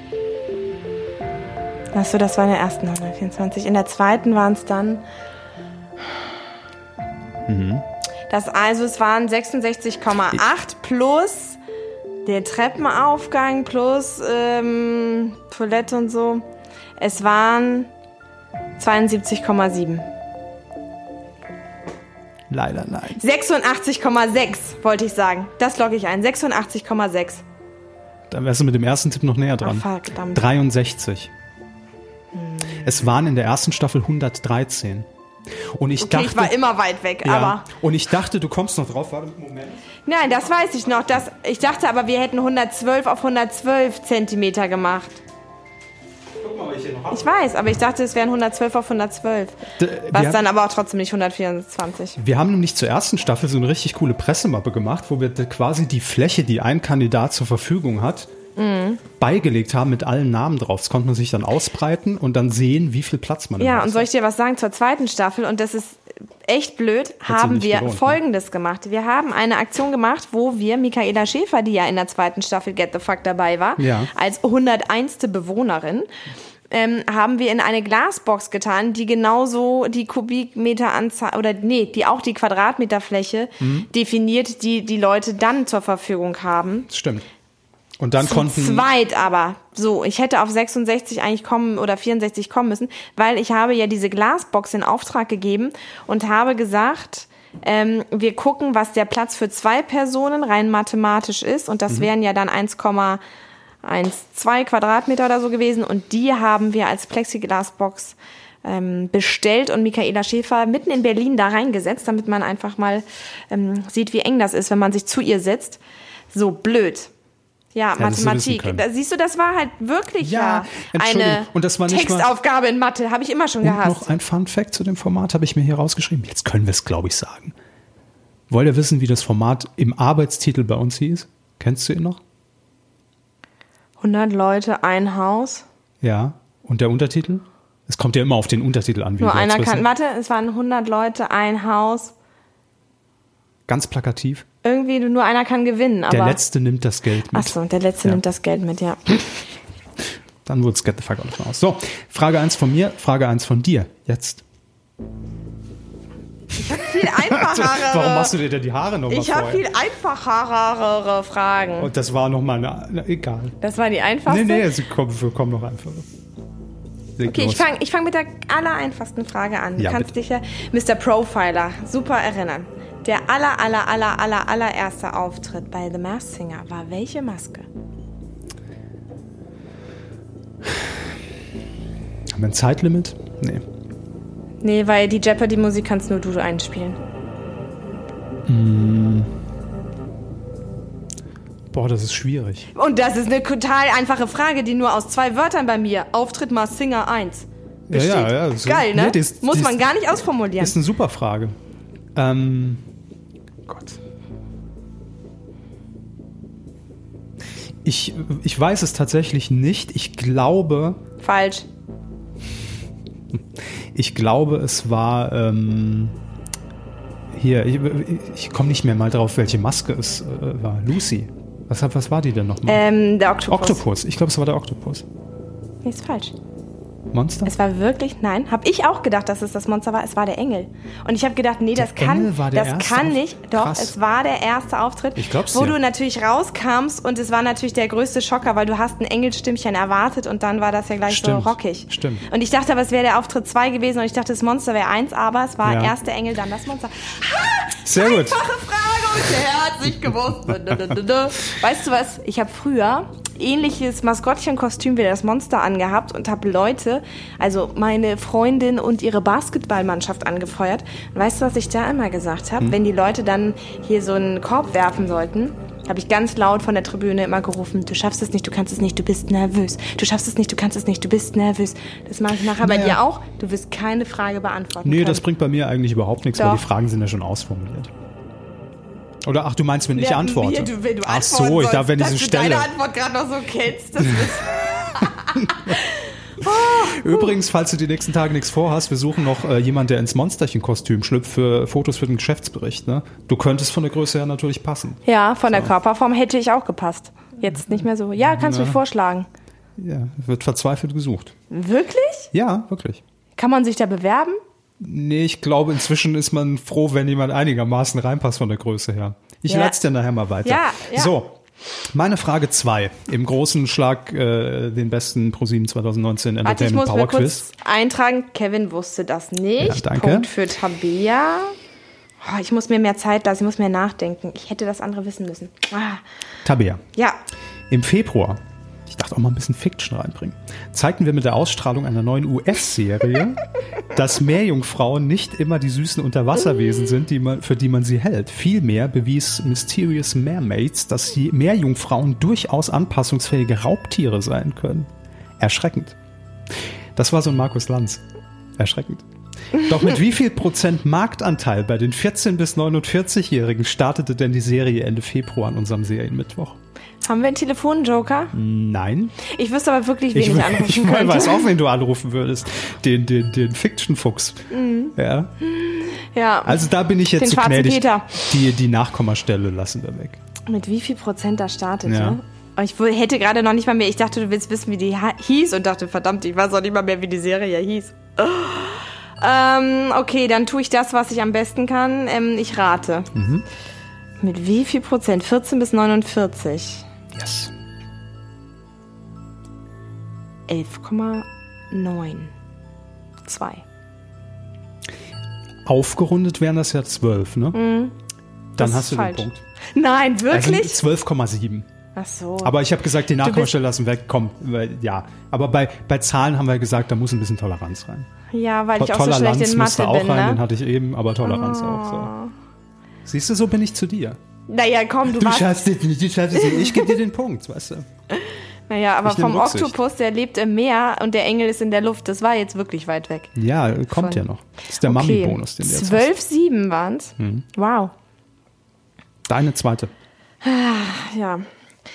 Achso, das war in der ersten 124. In der zweiten waren es dann. Mhm. Das also, es waren 66,8 plus der Treppenaufgang plus ähm, Toilette und so. Es waren 72,7. Leider nein. 86,6 wollte ich sagen. Das logge ich ein. 86,6. Da wärst du mit dem ersten Tipp noch näher dran. Ah, verdammt. 63. Es waren in der ersten Staffel 113. Und ich Okay, dachte, ich war immer weit weg, ja, aber. und ich dachte, du kommst noch drauf. Warte, Moment. Nein, das weiß ich noch. Das, ich dachte aber, wir hätten 112 auf 112 Zentimeter gemacht. Ich weiß, aber ich dachte, es wären 112 auf 112. D- Was dann aber auch trotzdem nicht 124. Wir haben nämlich zur ersten Staffel so eine richtig coole Pressemappe gemacht, wo wir quasi die Fläche, die ein Kandidat zur Verfügung hat, Mhm. beigelegt haben mit allen Namen drauf. Das konnte man sich dann ausbreiten und dann sehen, wie viel Platz man Ja, und soll hat. ich dir was sagen zur zweiten Staffel? Und das ist echt blöd, haben nicht wir gelohnt, ne? Folgendes gemacht. Wir haben eine Aktion gemacht, wo wir Michaela Schäfer, die ja in der zweiten Staffel Get the Fuck dabei war, Ja. als 101. Bewohnerin, ähm, haben wir in eine Glasbox getan, die genauso die Kubikmeteranzahl oder nee, die auch die Quadratmeterfläche Mhm. definiert, die die Leute dann zur Verfügung haben. Stimmt. Und dann Zu konnten zweit aber. So, ich hätte auf 66 eigentlich kommen oder 64 kommen müssen, weil ich habe ja diese Glasbox in Auftrag gegeben und habe gesagt, ähm, wir gucken, was der Platz für zwei Personen rein mathematisch ist und das wären ja dann 1,12 Quadratmeter oder so gewesen und die haben wir als Plexiglasbox ähm, bestellt und Michaela Schäfer mitten in Berlin da reingesetzt, damit man einfach mal ähm, sieht, wie eng das ist, wenn man sich zu ihr setzt. So blöd. Ja, Hättest Mathematik. Da, siehst du, das war halt wirklich Ja, ja, eine Und das war nicht mal- Textaufgabe in Mathe. Habe ich immer schon Und gehasst. noch ein Fun Fact zu dem Format habe ich mir hier rausgeschrieben. Jetzt können wir es, glaube ich, sagen. Wollt ihr wissen, wie das Format im Arbeitstitel bei uns hieß? Kennst du ihn noch? 100 Leute, ein Haus. Ja. Und der Untertitel? Es kommt ja immer auf den Untertitel an. Wie Nur einer kann. Warte, es waren 100 Leute, ein Haus. Ganz plakativ. Irgendwie nur einer kann gewinnen. Aber Der Letzte nimmt das Geld mit. Achso, der letzte Ja. nimmt das Geld mit, ja. [LAUGHS] Dann wurde es Get the Fuck out house. So, Frage 1 von mir, Frage 1 von dir. Jetzt. Viel einfachere. [LAUGHS] Warum machst du dir denn die Haare nochmal Ich habe viel einfachere Fragen. Und das war nochmal eine, na, egal. Das war die einfachste. Nee, nee, es kommen, kommen noch einfacher. Leg Okay, los. ich fange ich fang mit der allereinfachsten Frage an. Du Ja, kannst bitte. dich ja, Mr. Profiler, super erinnern. Der aller, aller, aller, aller, allererste Auftritt bei The Masked Singer war welche Maske? Haben wir ein Zeitlimit? Nee. Nee, weil die Jeopardy-Musik kannst nur du einspielen. Boah, das ist schwierig. Und das ist eine total einfache Frage, die nur aus zwei Wörtern bei mir, Auftritt Masked Singer 1, besteht. Ja, ja, ja, das ist- Geil, ne? nee, die ist- Muss die man gar nicht ausformulieren. Ist eine super Frage. Ähm, Gott. Ich, ich weiß es tatsächlich nicht. Ich glaube, Falsch. ich glaube, es war ähm, hier. Ich, ich komme nicht mehr mal drauf, welche Maske es äh, war. Lucy. Was, hat- was war die denn nochmal? Ähm, der Oktopus. Oktopus. Ich glaube, es war der Oktopus. Nee, ist falsch. Monster? Es war wirklich, nein, habe ich auch gedacht, dass es das Monster war. Es war der Engel. Und ich habe gedacht, nee, das Der kann, war der das kann nicht. Doch, Krass. es war der erste Auftritt, Ich glaub's wo dir. du natürlich rauskamst und es war natürlich der größte Schocker, weil du hast ein Engelstimmchen erwartet und dann war das ja gleich Stimmt, so rockig. stimmt. Und ich dachte aber, es wäre der Auftritt 2 gewesen und ich dachte, das Monster wäre 1, aber es war Ja. erst der Engel, dann das Monster. Sehr gut. Einfache Frage und der hat sich gewusst. [LAUGHS] weißt du was? Ich habe früher ähnliches Maskottchenkostüm wie das Monster angehabt und habe Leute, also meine Freundin und ihre Basketballmannschaft angefeuert. Und weißt du, was ich da immer gesagt habe? Wenn die Leute dann hier so einen Korb werfen sollten, habe ich ganz laut von der Tribüne immer gerufen, du schaffst es nicht, du kannst es nicht, du bist nervös. Du schaffst es nicht, du kannst es nicht, du bist nervös. Das mache ich nachher bei Naja. dir auch. Du wirst keine Frage beantworten Nee, können. das bringt bei mir eigentlich überhaupt nichts, weil Doch. die Fragen sind ja schon ausformuliert. Oder ach, du meinst, wenn ich Ja, antworte? Wie, du, wenn du ach so, antworten ich darf, wenn ich sollst, sie dass stelle. du deine Antwort gerade noch so kennst. Das ist [LAUGHS] Übrigens, falls du die nächsten Tage nichts vorhast, wir suchen noch äh, jemanden, der ins Monsterchen-Kostüm schlüpft für Fotos für den Geschäftsbericht. Ne? Du könntest von der Größe her natürlich passen. ja, von der Körperform hätte ich auch gepasst. Jetzt nicht mehr so. Ja, kannst du mir vorschlagen. Ja, wird verzweifelt gesucht. Wirklich? Ja, wirklich. Kann man sich da bewerben? Nee, ich glaube, inzwischen ist man froh, wenn jemand einigermaßen reinpasst von der Größe her. Ich Ja. leite dir nachher mal weiter. Ja, ja. So, meine Frage zwei Im großen Schlag äh, den besten ProSieben 2019 Warte, ich Entertainment muss Power Quiz. kurz eintragen. Kevin wusste das nicht. Ja, danke. Punkt für Tabea. Oh, ich muss mir mehr Zeit lassen, ich muss mehr nachdenken. Ich hätte das andere wissen müssen. Ah. Tabea. Ja, Im Februar, dachte auch mal ein bisschen Fiction reinbringen, zeigten wir mit der Ausstrahlung einer neuen US-Serie, [LAUGHS] dass Meerjungfrauen nicht immer die süßen Unterwasserwesen sind, die man, für die man sie hält. Vielmehr bewies Mysterious Mermaids, dass die Meerjungfrauen durchaus anpassungsfähige Raubtiere sein können. Erschreckend. Das war so ein Markus Lanz. Erschreckend. Doch mit wie viel Prozent Marktanteil bei den 14- bis 49-Jährigen startete denn die Serie Ende Februar an unserem Serienmittwoch? Haben wir einen Telefonjoker? Nein. Ich wüsste aber wirklich, wen Ich, ich, anrufen ich könnte. weiß auch, wen du anrufen würdest. Den, den, den Fiction-Fuchs. Ja. Ja. Also da bin ich jetzt Den so gnädig. Peter. Die, die Nachkommastelle lassen wir weg. Mit wie viel Prozent da startete? Ja. Aber Ich hätte gerade noch nicht mal mehr, ich dachte, du willst wissen, wie die hieß und dachte, verdammt, ich weiß auch nicht mal mehr, wie die Serie hieß. Ähm, okay, dann tue ich das, was ich am besten kann. Ähm, ich rate. Mhm. Mit wie viel Prozent? 14 bis 49. Yes. 11,9. 2. Aufgerundet wären das ja 12, ne? Dann Mhm. Das hast du falsch. den Punkt. Nein, Also wirklich? 12,7. Ach so. Aber ich habe gesagt, die Nachkommastelle lassen weg. Komm, ja. Aber bei, bei Zahlen haben wir gesagt, da muss ein bisschen Toleranz rein. ja, weil ich auch so Toller schlecht in musste Mathe auch bin, rein, den ne? hatte ich eben, aber Toleranz auch. So. Siehst du, so bin ich zu dir. Naja, komm, du, Du warst... schaffst es nicht, du schaffst es nicht. Ich gebe dir den Punkt, weißt du. [LAUGHS] Naja, aber vom Rücksicht. Oktopus, der lebt im Meer und der Engel ist in der Luft. Das war jetzt wirklich weit weg. Ja, kommt Von- ja noch. Das ist der Mami-Bonus, den du jetzt hast. 12,7 waren's. Mhm. Wow. Deine zweite. Ja.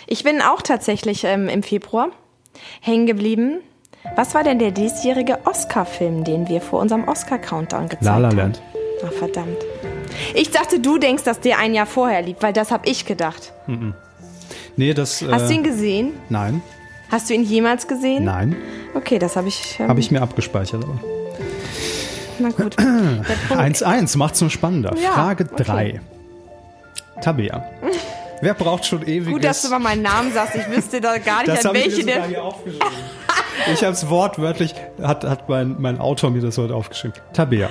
Ich bin auch tatsächlich ähm, im Februar hängen geblieben. Was war denn der diesjährige Oscar-Film, den wir vor unserem Oscar-Countdown gezeigt La La haben? Land. Ach, verdammt. Ich dachte, du denkst, dass der ein Jahr vorher liegt, weil das habe ich gedacht. Nee, das. Hast du äh, ihn gesehen? Nein, Hast du ihn jemals gesehen? nein. Okay, das habe ich. Ähm, Habe ich mir abgespeichert. Aber. Na gut. [CLEARS THROAT] Der Punkt- 1-1, macht's nur spannender. Ja, Frage okay. 3. Tabea. Wer braucht schon ewiges... Gut, dass du mal meinen Namen sagst. Ich wüsste da gar nicht, das an habe ich welche mir der. hier aufgeschrieben. ich habe es wortwörtlich, hat, hat mein, mein Autor mir das heute aufgeschrieben. Tabea.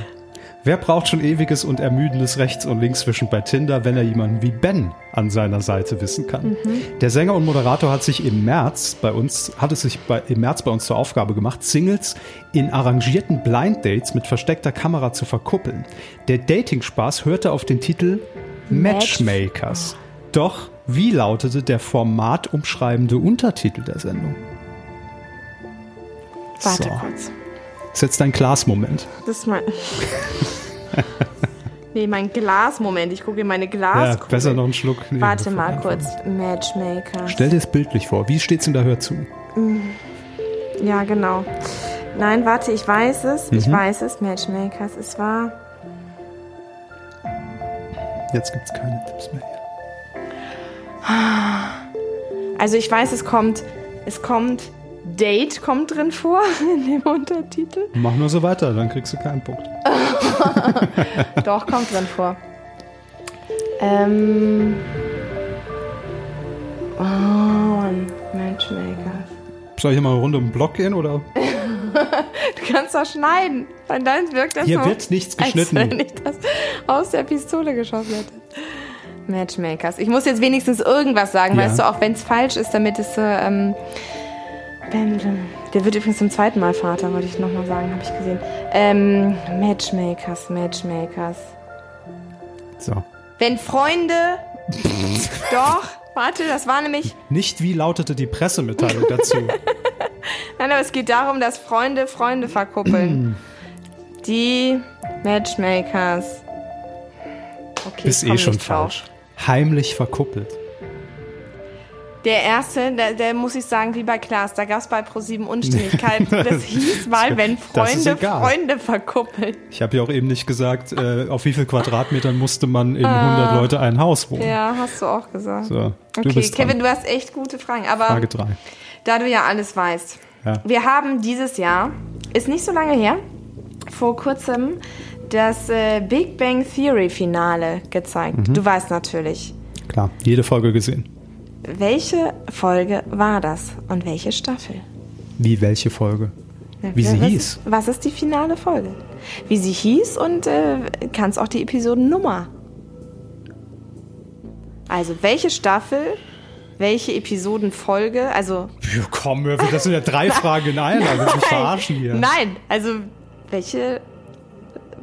Wer braucht schon ewiges und ermüdendes Rechts und Links zwischen bei Tinder, wenn er jemanden wie Ben an seiner Seite wissen kann? Der Sänger und Moderator hat sich im März bei uns, hat es sich bei, im März bei uns zur Aufgabe gemacht, Singles in arrangierten Blind Dates mit versteckter Kamera zu verkuppeln. Der Dating-Spaß hörte auf den Titel Matchmakers. Doch wie lautete der formatumschreibende Untertitel der Sendung? Warte So. kurz. Ist jetzt dein Glasmoment. Das ist mein. [LAUGHS] nee, mein Glasmoment. Ich gucke in meine Ja, Glaskugel. besser noch einen Schluck. nehmen, Warte mal kurz. Matchmaker. Stell dir es bildlich vor. Wie steht's denn da hör zu? Ja, genau. Nein, warte, ich weiß es. Ich Mhm. weiß es. Matchmakers. Es war. Jetzt gibt's keine Tipps mehr. Also ich weiß, es kommt. Es kommt. Date kommt drin vor [LAUGHS] in dem Untertitel. Mach nur so weiter, dann kriegst du keinen Punkt. [LAUGHS] Doch, kommt drin vor. Ähm. Oh, Mann. Matchmakers. Soll ich mal Runde um den Block gehen oder? [LAUGHS] Du kannst doch schneiden. Weil dann wirkt das Hier so, wird nichts als geschnitten. wenn ich das aus der Pistole geschossen hätte. Matchmakers. Ich muss jetzt wenigstens irgendwas sagen, Ja. weißt du, auch wenn es falsch ist, damit es ähm, Ben- der wird übrigens zum zweiten Mal Vater, wollte ich nochmal sagen, habe ich gesehen. Ähm, Matchmakers, Matchmakers. So. Wenn Freunde, [LAUGHS] doch, warte, das war nämlich, Nicht wie lautete die Pressemitteilung dazu. [LAUGHS] nein, aber es geht darum, dass Freunde Freunde verkuppeln. [CLEARS THROAT] Die Matchmakers. Okay, Ist eh schon falsch. Heimlich verkuppelt. Der erste, der, der muss ich sagen, wie bei Klaas, da gab es bei ProSieben Unstimmigkeiten. Das hieß mal, wenn Freunde. Freunde verkuppeln. Ich habe ja auch eben nicht gesagt, äh, auf wie viel Quadratmetern musste man in 100 Leute ein Haus wohnen. Ah. Ja, hast du auch gesagt. So, du okay. Kevin, du hast echt gute Fragen. Aber Frage 3. da du ja alles weißt, Ja. wir haben dieses Jahr, ist nicht so lange her, vor kurzem das äh, Big Bang Theory Finale gezeigt. Mhm. Du weißt natürlich. Klar, jede Folge gesehen. Welche Folge war das und welche Staffel? Wie welche Folge? Wie sie was, hieß. Was ist die finale Folge? Wie sie hieß und äh, kannst auch die Episodennummer. Also welche Staffel, welche Episodenfolge, also Ja, komm, das sind ja drei [LAUGHS] Fragen in einer. Willst du mich verarschen hier? Nein, also welche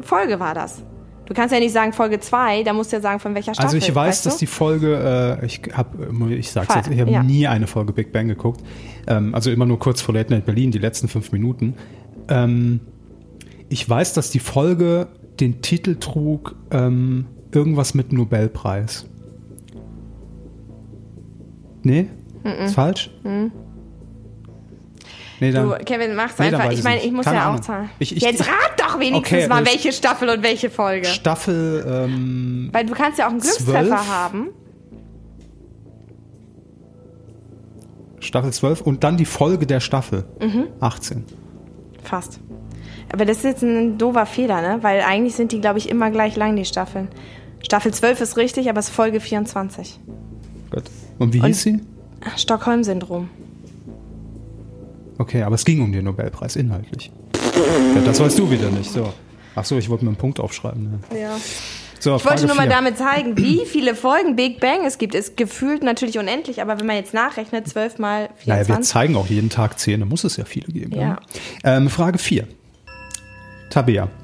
Folge war das? Du kannst ja nicht sagen Folge 2, da musst du ja sagen, von welcher Staffel. Also ich weiß, dass du? die Folge, äh, ich habe, ich sag's jetzt, ich habe ja. nie eine Folge Big Bang geguckt. Ähm, also immer nur kurz vor Late Night Berlin, die letzten fünf Minuten. Ähm, ich weiß, dass die Folge den Titel trug, ähm, irgendwas mit Nobelpreis. Nee? Ist falsch? Nee, dann, Du, Kevin, mach's Nee, einfach. Ich meine, ich muss Keine ja auch Ahnung. zahlen. Ich- ich- Jetzt [LAUGHS] rat doch wenigstens Okay, mal, das- welche Staffel und welche Folge. Staffel, ähm, Weil du kannst ja auch einen Glückstreffer haben. Staffel 12 und dann die Folge der Staffel. Mhm. 18. Fast. Aber das ist jetzt ein doofer Fehler, ne? Weil eigentlich sind die, glaube ich, immer gleich lang, die Staffeln. Staffel 12 ist richtig, aber es ist Folge 24. Gut. Und wie hieß sie? Stockholm-Syndrom. Okay, aber es ging um den Nobelpreis inhaltlich. Ja, das weißt du wieder nicht. So. Ach so, ich wollte mir einen Punkt aufschreiben. Ne? Ja. So, Ich wollte nur mal vier. damit zeigen, wie [CLEARS THROAT] viele Folgen Big Bang es gibt. Ist gefühlt natürlich unendlich, aber wenn man jetzt nachrechnet, 12 mal Naja, wir 24. zeigen auch jeden Tag 10, da muss es ja viele geben. Ja. Ähm, Frage 4. Tabea. [LAUGHS]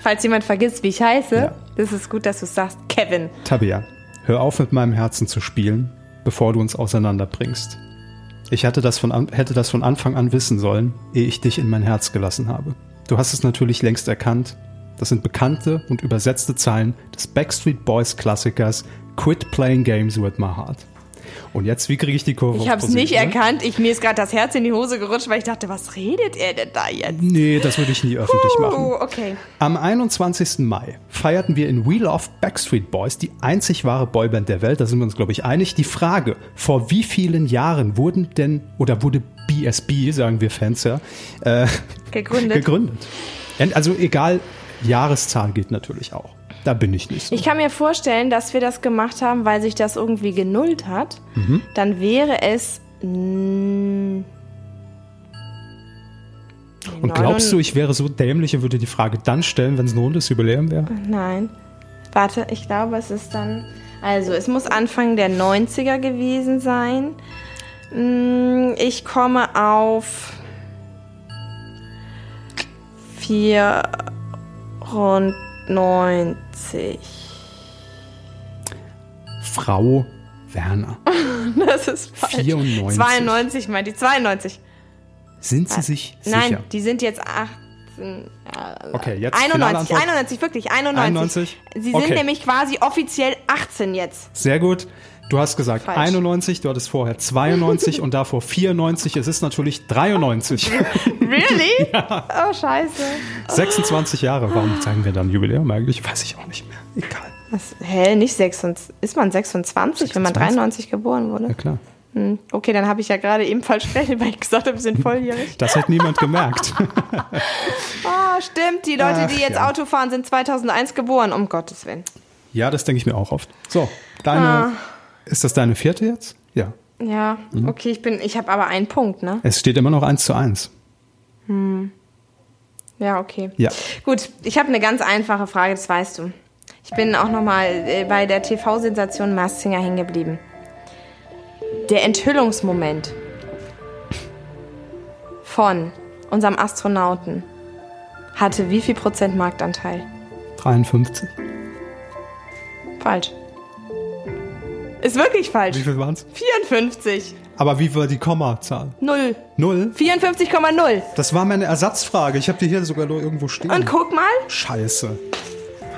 Falls jemand vergisst, wie ich heiße, Ja. das ist gut, dass du sagst, Kevin. Tabea, hör auf mit meinem Herzen zu spielen, bevor du uns auseinanderbringst. Ich hatte das von hätte das von Anfang an wissen sollen, ehe ich dich in mein Herz gelassen habe. Du hast es natürlich längst erkannt. Das sind bekannte und übersetzte Zeilen des Backstreet Boys Klassikers Quit Playing Games with My Heart. Und jetzt, wie kriege ich die Kurve? Ich habe es nicht ne? erkannt. Ich, mir ist gerade das Herz in die Hose gerutscht, weil ich dachte, was redet er denn da jetzt? Nee, das würde ich nie öffentlich machen. Oh, okay. Am 21. Mai feierten wir in We Love Backstreet Boys die einzig wahre Boyband der Welt. Da sind wir uns, glaube ich, einig. Die Frage, vor wie vielen Jahren wurden denn, oder wurde BSB, sagen wir Fans ja, äh, Gegründet. gegründet? Also egal, Jahreszahl geht natürlich auch. Da bin ich nicht so. Ich kann mir vorstellen, dass wir das gemacht haben, weil sich das irgendwie genullt hat. Mhm. Dann wäre es. Und glaubst du, ich wäre so dämlich und würde die Frage dann stellen, wenn es ein rundes Jubiläum wäre? Nein. Warte, ich glaube, es ist dann. Also, es muss Anfang der 90er gewesen sein. Mm, Ich komme auf 94. Frau Werner. [LAUGHS] Das ist falsch. 94. 92 meinte ich. 92. Sind Sie sich sicher? Nein, die sind jetzt 18. Okay, jetzt finale 91, Antwort. 91, wirklich, 91. 91? Sie sind Okay. nämlich quasi offiziell 18 jetzt. Sehr gut. Du hast gesagt Falsch. 91, du hattest vorher 92 [LAUGHS] und davor 94. Es ist natürlich 93. Really? [LAUGHS] Oh, scheiße. 26 Jahre. Warum zeigen wir dann Jubiläum eigentlich? Weiß ich auch nicht mehr. Egal. Was, hä, nicht 26. Ist man 26, wenn man 26? 93 geboren wurde? Ja klar. Hm. Okay, dann habe ich ja gerade eben falsch gerechnet, weil ich gesagt habe, wir sind volljährig. Das hat niemand gemerkt. [LAUGHS] Ah, stimmt. Die Leute, die Ach, jetzt ja. Auto fahren, sind 2001 geboren. Um Gottes Willen. ja, das denke ich mir auch oft. So, deine. Ah. Ist das deine vierte jetzt? Ja. Ja, Mhm. okay, ich bin, ich habe aber einen Punkt, ne? Es steht immer noch 1 zu 1. Ja, okay. Ja. Gut, ich habe eine ganz einfache Frage, das weißt du. Ich bin auch nochmal äh, bei der TV-Sensation Mars Singer hängen geblieben. Der Enthüllungsmoment von unserem Astronauten hatte wie viel Prozent Marktanteil? 53. Falsch. Ist wirklich falsch. Wie viel waren es? 54. Aber wie war die Kommazahl? Null. Null? 54,0. Das war meine Ersatzfrage. Ich habe die hier sogar nur irgendwo stehen. Und guck mal, Scheiße.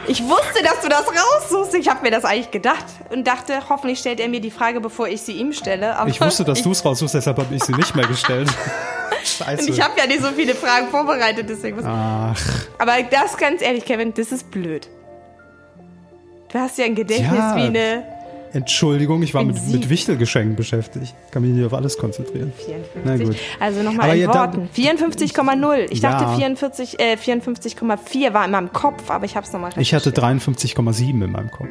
Ich wusste, dass du das raussuchst. Ich habe mir das eigentlich gedacht und dachte, hoffentlich stellt er mir die Frage, bevor ich sie ihm stelle. Aber Ich wusste, dass du es raussuchst, deshalb habe ich sie nicht mehr gestellt. [LAUGHS] Scheiße. Und ich habe ja nicht so viele Fragen vorbereitet, deswegen. muss- Ach, Aber das ganz ehrlich, Kevin, das ist blöd. Du hast ja ein Gedächtnis Ja. wie eine Entschuldigung, ich war mit, mit Wichtelgeschenken beschäftigt. Kann mich nicht auf alles konzentrieren. 54. Na gut. Also nochmal in Worten. 54,0. Ich Ja. dachte 44, äh, 54,4 war in meinem Kopf, aber ich habe es nochmal Ich hatte 53,7 in meinem Kopf.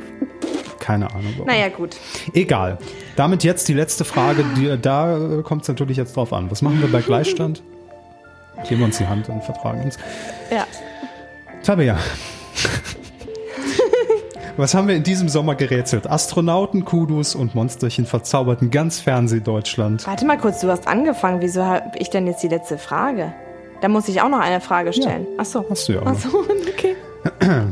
Keine Ahnung warum. Naja, gut. Egal. Damit jetzt die letzte Frage. Die, da kommt es natürlich jetzt drauf an. Was machen wir bei [LAUGHS] Gleichstand? Geben wir uns die Hand und vertragen uns. Ja. Tabea. Was haben wir in diesem Sommer gerätselt? Astronauten, Kudus und Monsterchen verzauberten ganz Fernsehdeutschland. Warte mal kurz, du hast angefangen. Wieso habe ich denn jetzt die letzte Frage? Da muss ich auch noch eine Frage stellen. Ach so. hast du ja auch Ach noch. so, [LAUGHS] okay. [CLEARS THROAT]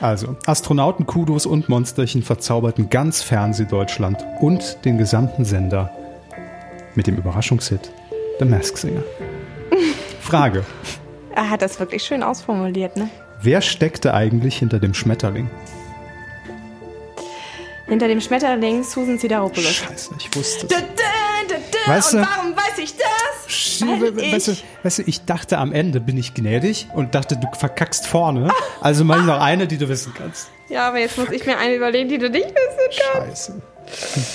Also, Astronauten, Kudos und Monsterchen verzauberten ganz Fernsehdeutschland und den gesamten Sender mit dem Überraschungshit The Mask Singer. [LAUGHS] Frage. Er hat das wirklich schön ausformuliert, ne? Wer steckte eigentlich hinter dem Schmetterling? Hinter dem Schmetterling Susan Sideropoulos. Scheiße, ich wusste dö, dö, dö. Weißt Und du- warum weiß ich das? We- Weil Weißt du, ich, weißt du, ich dachte am Ende bin ich gnädig und dachte, du verkackst vorne. Also mach ich noch eine, die du wissen kannst. ja, aber jetzt muss ich mir eine überlegen, die du nicht wissen kannst. Scheiße.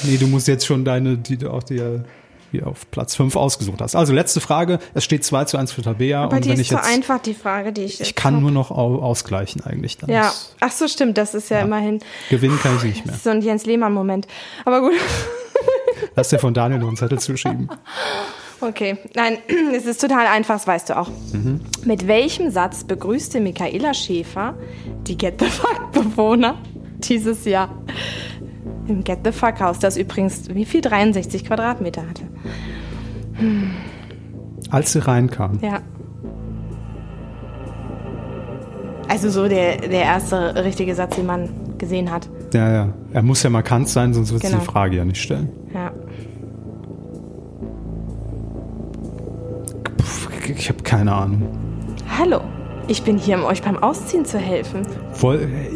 Nee, du musst jetzt schon deine, die du auch dir hier auf Platz 5 ausgesucht hast. Also letzte Frage. Es steht 2 zu 1 für Tabea. Aber und die wenn ist ich zu jetzt. einfach, die Frage, die ich Ich kann hab. nur noch au- ausgleichen eigentlich. Dann Ja, ist- ach so, stimmt, das ist ja, immerhin Gewinnen kann ich nicht mehr. so ein Jens Lehmann-Moment. Aber gut, [LAUGHS] Lass dir von Daniel noch einen Zettel zuschieben. [LAUGHS] okay. Nein, [CLEARS THROAT] es ist total einfach, das weißt du auch. Mhm. Mit welchem Satz begrüßte Michaela Schäfer die Get the Fuck-Bewohner dieses Jahr? Im Get the Fuck Haus, das übrigens wie viel 63 Quadratmeter hatte. Als sie reinkam, Ja. Also so der, der erste richtige Satz, den man gesehen hat. ja, ja, er muss ja markant sein, sonst wird sie Genau. die Frage ja nicht stellen. Ja. Puh, ich habe keine Ahnung. Hallo, ich bin hier, um euch beim Ausziehen zu helfen.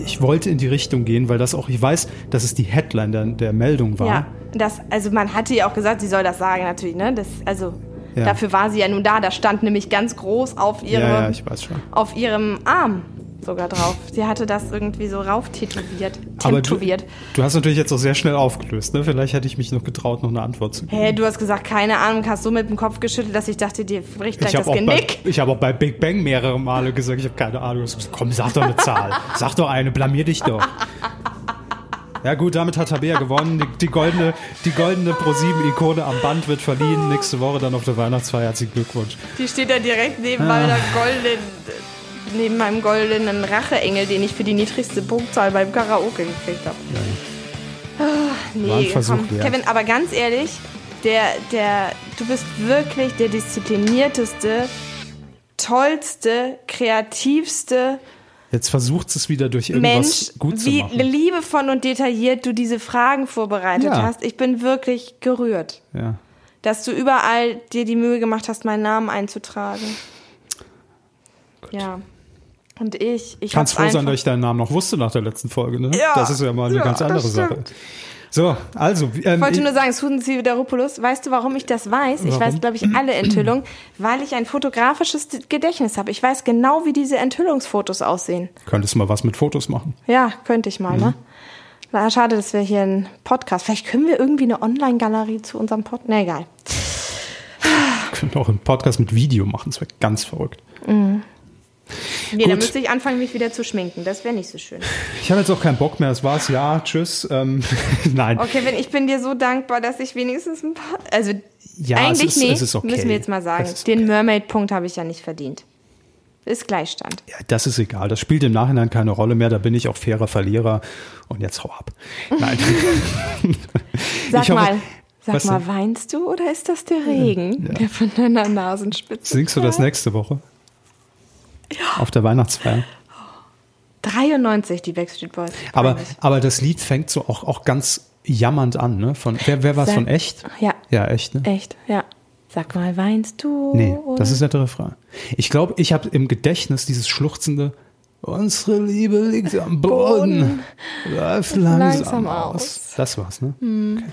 Ich wollte in die Richtung gehen, weil das auch, ich weiß, dass es die Headline der, der Meldung war. Ja, das, also man hatte ihr auch gesagt, sie soll das sagen natürlich, ne? Das, also Ja. dafür war sie ja nun da. Da stand nämlich ganz groß auf ihrem, ja, ja, ich weiß schon. auf ihrem Arm sogar drauf. Sie hatte das irgendwie so rauf tätowiert. Aber du, tätowiert. du hast natürlich jetzt auch sehr schnell aufgelöst. Ne? Vielleicht hätte ich mich noch getraut, noch eine Antwort zu geben. Hä, du hast gesagt, keine Ahnung, hast so mit dem Kopf geschüttelt, dass ich dachte, dir bricht gleich Ich das habe auch, bei, Genick. ich hab auch bei Big Bang mehrere Male gesagt, ich habe keine Ahnung. Komm, sag doch eine Zahl. Sag doch eine, blamier dich doch. Ja gut, damit hat Tabea gewonnen. Die, die goldene, die goldene Pro7-Ikone am Band wird verliehen. Nächste Woche dann auf der Weihnachtsfeier. Herzlichen Glückwunsch. Die steht da direkt neben Ah. meiner goldenen, neben meinem goldenen Racheengel, den ich für die niedrigste Punktzahl beim Karaoke gekriegt habe. Ah, War ein nee, Versuch komm, wert. Kevin, aber ganz ehrlich, der, der, du bist wirklich der disziplinierteste, tollste, kreativste Jetzt versucht es wieder durch irgendwas Mensch, gut zu wie machen. liebevoll und detailliert du diese Fragen vorbereitet Ja. hast. Ich bin wirklich gerührt, Ja. dass du überall dir die Mühe gemacht hast, meinen Namen einzutragen. Ja. Und ich, ich Kannst froh sein, dass ich deinen Namen noch wusste nach der letzten Folge. Ne? Ja, das ist ja mal eine ja, ganz andere Sache. So, also. Ähm, Ich wollte nur sagen, Susan Sideropoulos, weißt du, warum ich das weiß? Ich Warum? weiß, glaube ich, alle [CLEARS THROAT] Enthüllungen, weil ich ein fotografisches Gedächtnis habe. Ich weiß genau, wie diese Enthüllungsfotos aussehen. könntest du mal was mit Fotos machen. Ja, könnte ich mal, Mhm. ne? Na, schade, dass wir hier einen Podcast. Vielleicht können wir irgendwie eine Online-Galerie zu unserem Podcast. Na egal. Wir können auch einen Podcast mit Video machen. Das wäre ganz verrückt. Nee, Gut. müsste ich anfangen, mich wieder zu schminken. Das wäre nicht so schön. Ich habe jetzt auch keinen Bock mehr. Das war's. Ja, tschüss. Ähm, [LAUGHS] nein. Okay, wenn ich bin dir so dankbar, dass ich wenigstens ein paar. Also Ja, es eigentlich ist- nee, es ist okay. müssen wir jetzt mal sagen. Den Mermaid-Punkt habe ich ja nicht verdient. Ist Gleichstand. Ja, das ist egal. Das spielt im Nachhinein keine Rolle mehr. Da bin ich auch fairer Verlierer. Und jetzt hau ab. Nein. [LAUGHS] Sag hoffe- mal, sag Was mal, denn? weinst du oder ist das der Regen, der von deiner Nasenspitze? Singst du das nächste Woche? Auf der Weihnachtsfeier. 93, die Backstreet Boys. Aber, aber das Lied fängt so auch, auch ganz jammernd an, ne? Von, wer, wer war es von echt? Ja. Ja, echt, ne? Echt, ja. Sag mal, weinst du? Nee, oder? das ist der Refrain. Ich glaube, ich habe im Gedächtnis dieses schluchzende Unsere Liebe liegt am Boden, läuft langsam, langsam aus. aus. Hm. Das war's, ne? Okay.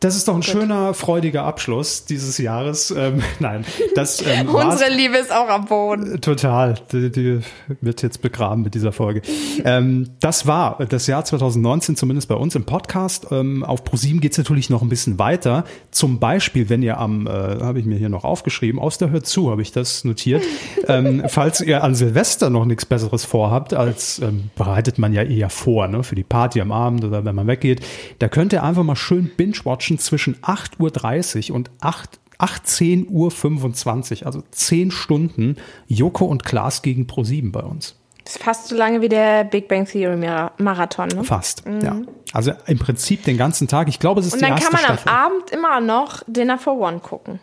Das ist doch ein schöner, freudiger Abschluss dieses Jahres. Ähm, [LAUGHS] nein, das ähm. [LAUGHS] Unsere Liebe ist auch am Boden. Total. Die, die wird jetzt begraben mit dieser Folge. Ähm, das war das Jahr 2019, zumindest bei uns im Podcast. Ähm, auf ProSieben geht's natürlich noch ein bisschen weiter. Zum Beispiel, wenn ihr am, äh, habe ich mir hier noch aufgeschrieben, aus der Hört zu, habe ich das notiert. [LAUGHS] ähm, falls ihr an Silvester noch nichts Besseres vorhabt, als ähm, bereitet man ja eher vor, ne, für die Party am Abend oder wenn man weggeht, da könnt ihr einfach mal schön binge-watchen zwischen 8.30 Uhr und 8 18.25 Uhr, also 10 Stunden, Joko und Klaas gegen Pro7 bei uns. Das ist fast so lange wie der Big Bang Theory Mara- Marathon. Ne? Fast, ja. Also im Prinzip den ganzen Tag. Ich glaube, es ist Und die dann erste kann man am Staffel. Abend immer noch Dinner for One gucken.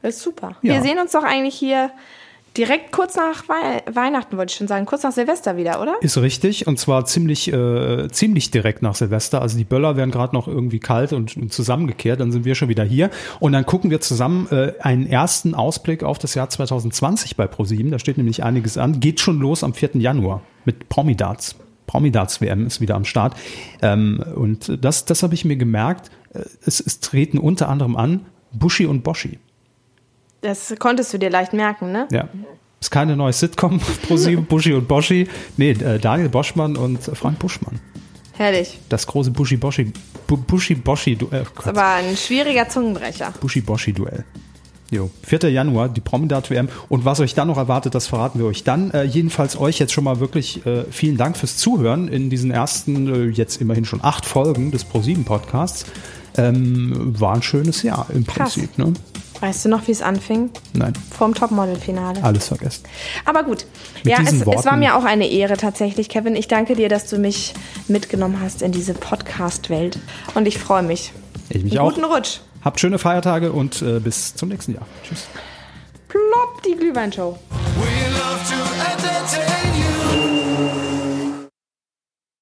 Das ist super. Ja. Wir sehen uns doch eigentlich hier direkt kurz nach Wei Weihnachten, wollte ich schon sagen, kurz nach Silvester wieder, oder? Ist richtig und zwar ziemlich, äh, ziemlich direkt nach Silvester. Also die Böller werden gerade noch irgendwie kalt und, und zusammengekehrt, dann sind wir schon wieder hier und dann gucken wir zusammen äh, einen ersten Ausblick auf das Jahr 2020 bei ProSieben. Da steht nämlich einiges an. Geht schon los am 4. Januar mit Promidarts. Promidarts WM ist wieder am Start. Ähm, und das, das habe ich mir gemerkt. Äh, Es, es treten unter anderem an Bushi und Boshi. Das konntest du dir leicht merken, ne? Ja. Ist keine neue Sitcom [LAUGHS] sieben, Buschi und Boschi. Nee, äh, Daniel Boschmann und Frank Buschmann. Herrlich. Das große Buschi Boschi Bu Buschi Boschi Duell. Ist aber ein schwieriger Zungenbrecher. Buschi Boschi Duell. Jo, 4. Januar, die Promenade WM. Und was euch dann noch erwartet, das verraten wir euch dann. Äh, jedenfalls euch jetzt schon mal wirklich äh, vielen Dank fürs Zuhören in diesen ersten, äh, jetzt immerhin schon acht Folgen des Pro7 Podcasts. Ähm, war ein schönes Jahr im Krass. Prinzip, ne? Weißt du noch, wie es anfing? Nein, Vorm Topmodel-Finale. alles vergessen. Aber gut. Mit ja, es, es war mir auch eine Ehre tatsächlich, Kevin. Ich danke dir, dass du mich mitgenommen hast in diese Podcast-Welt. Und ich freue mich. Ich mich Einen auch. guten Rutsch. Habt schöne Feiertage und äh, bis zum nächsten Jahr. Tschüss. Plopp, die Glühweinshow. We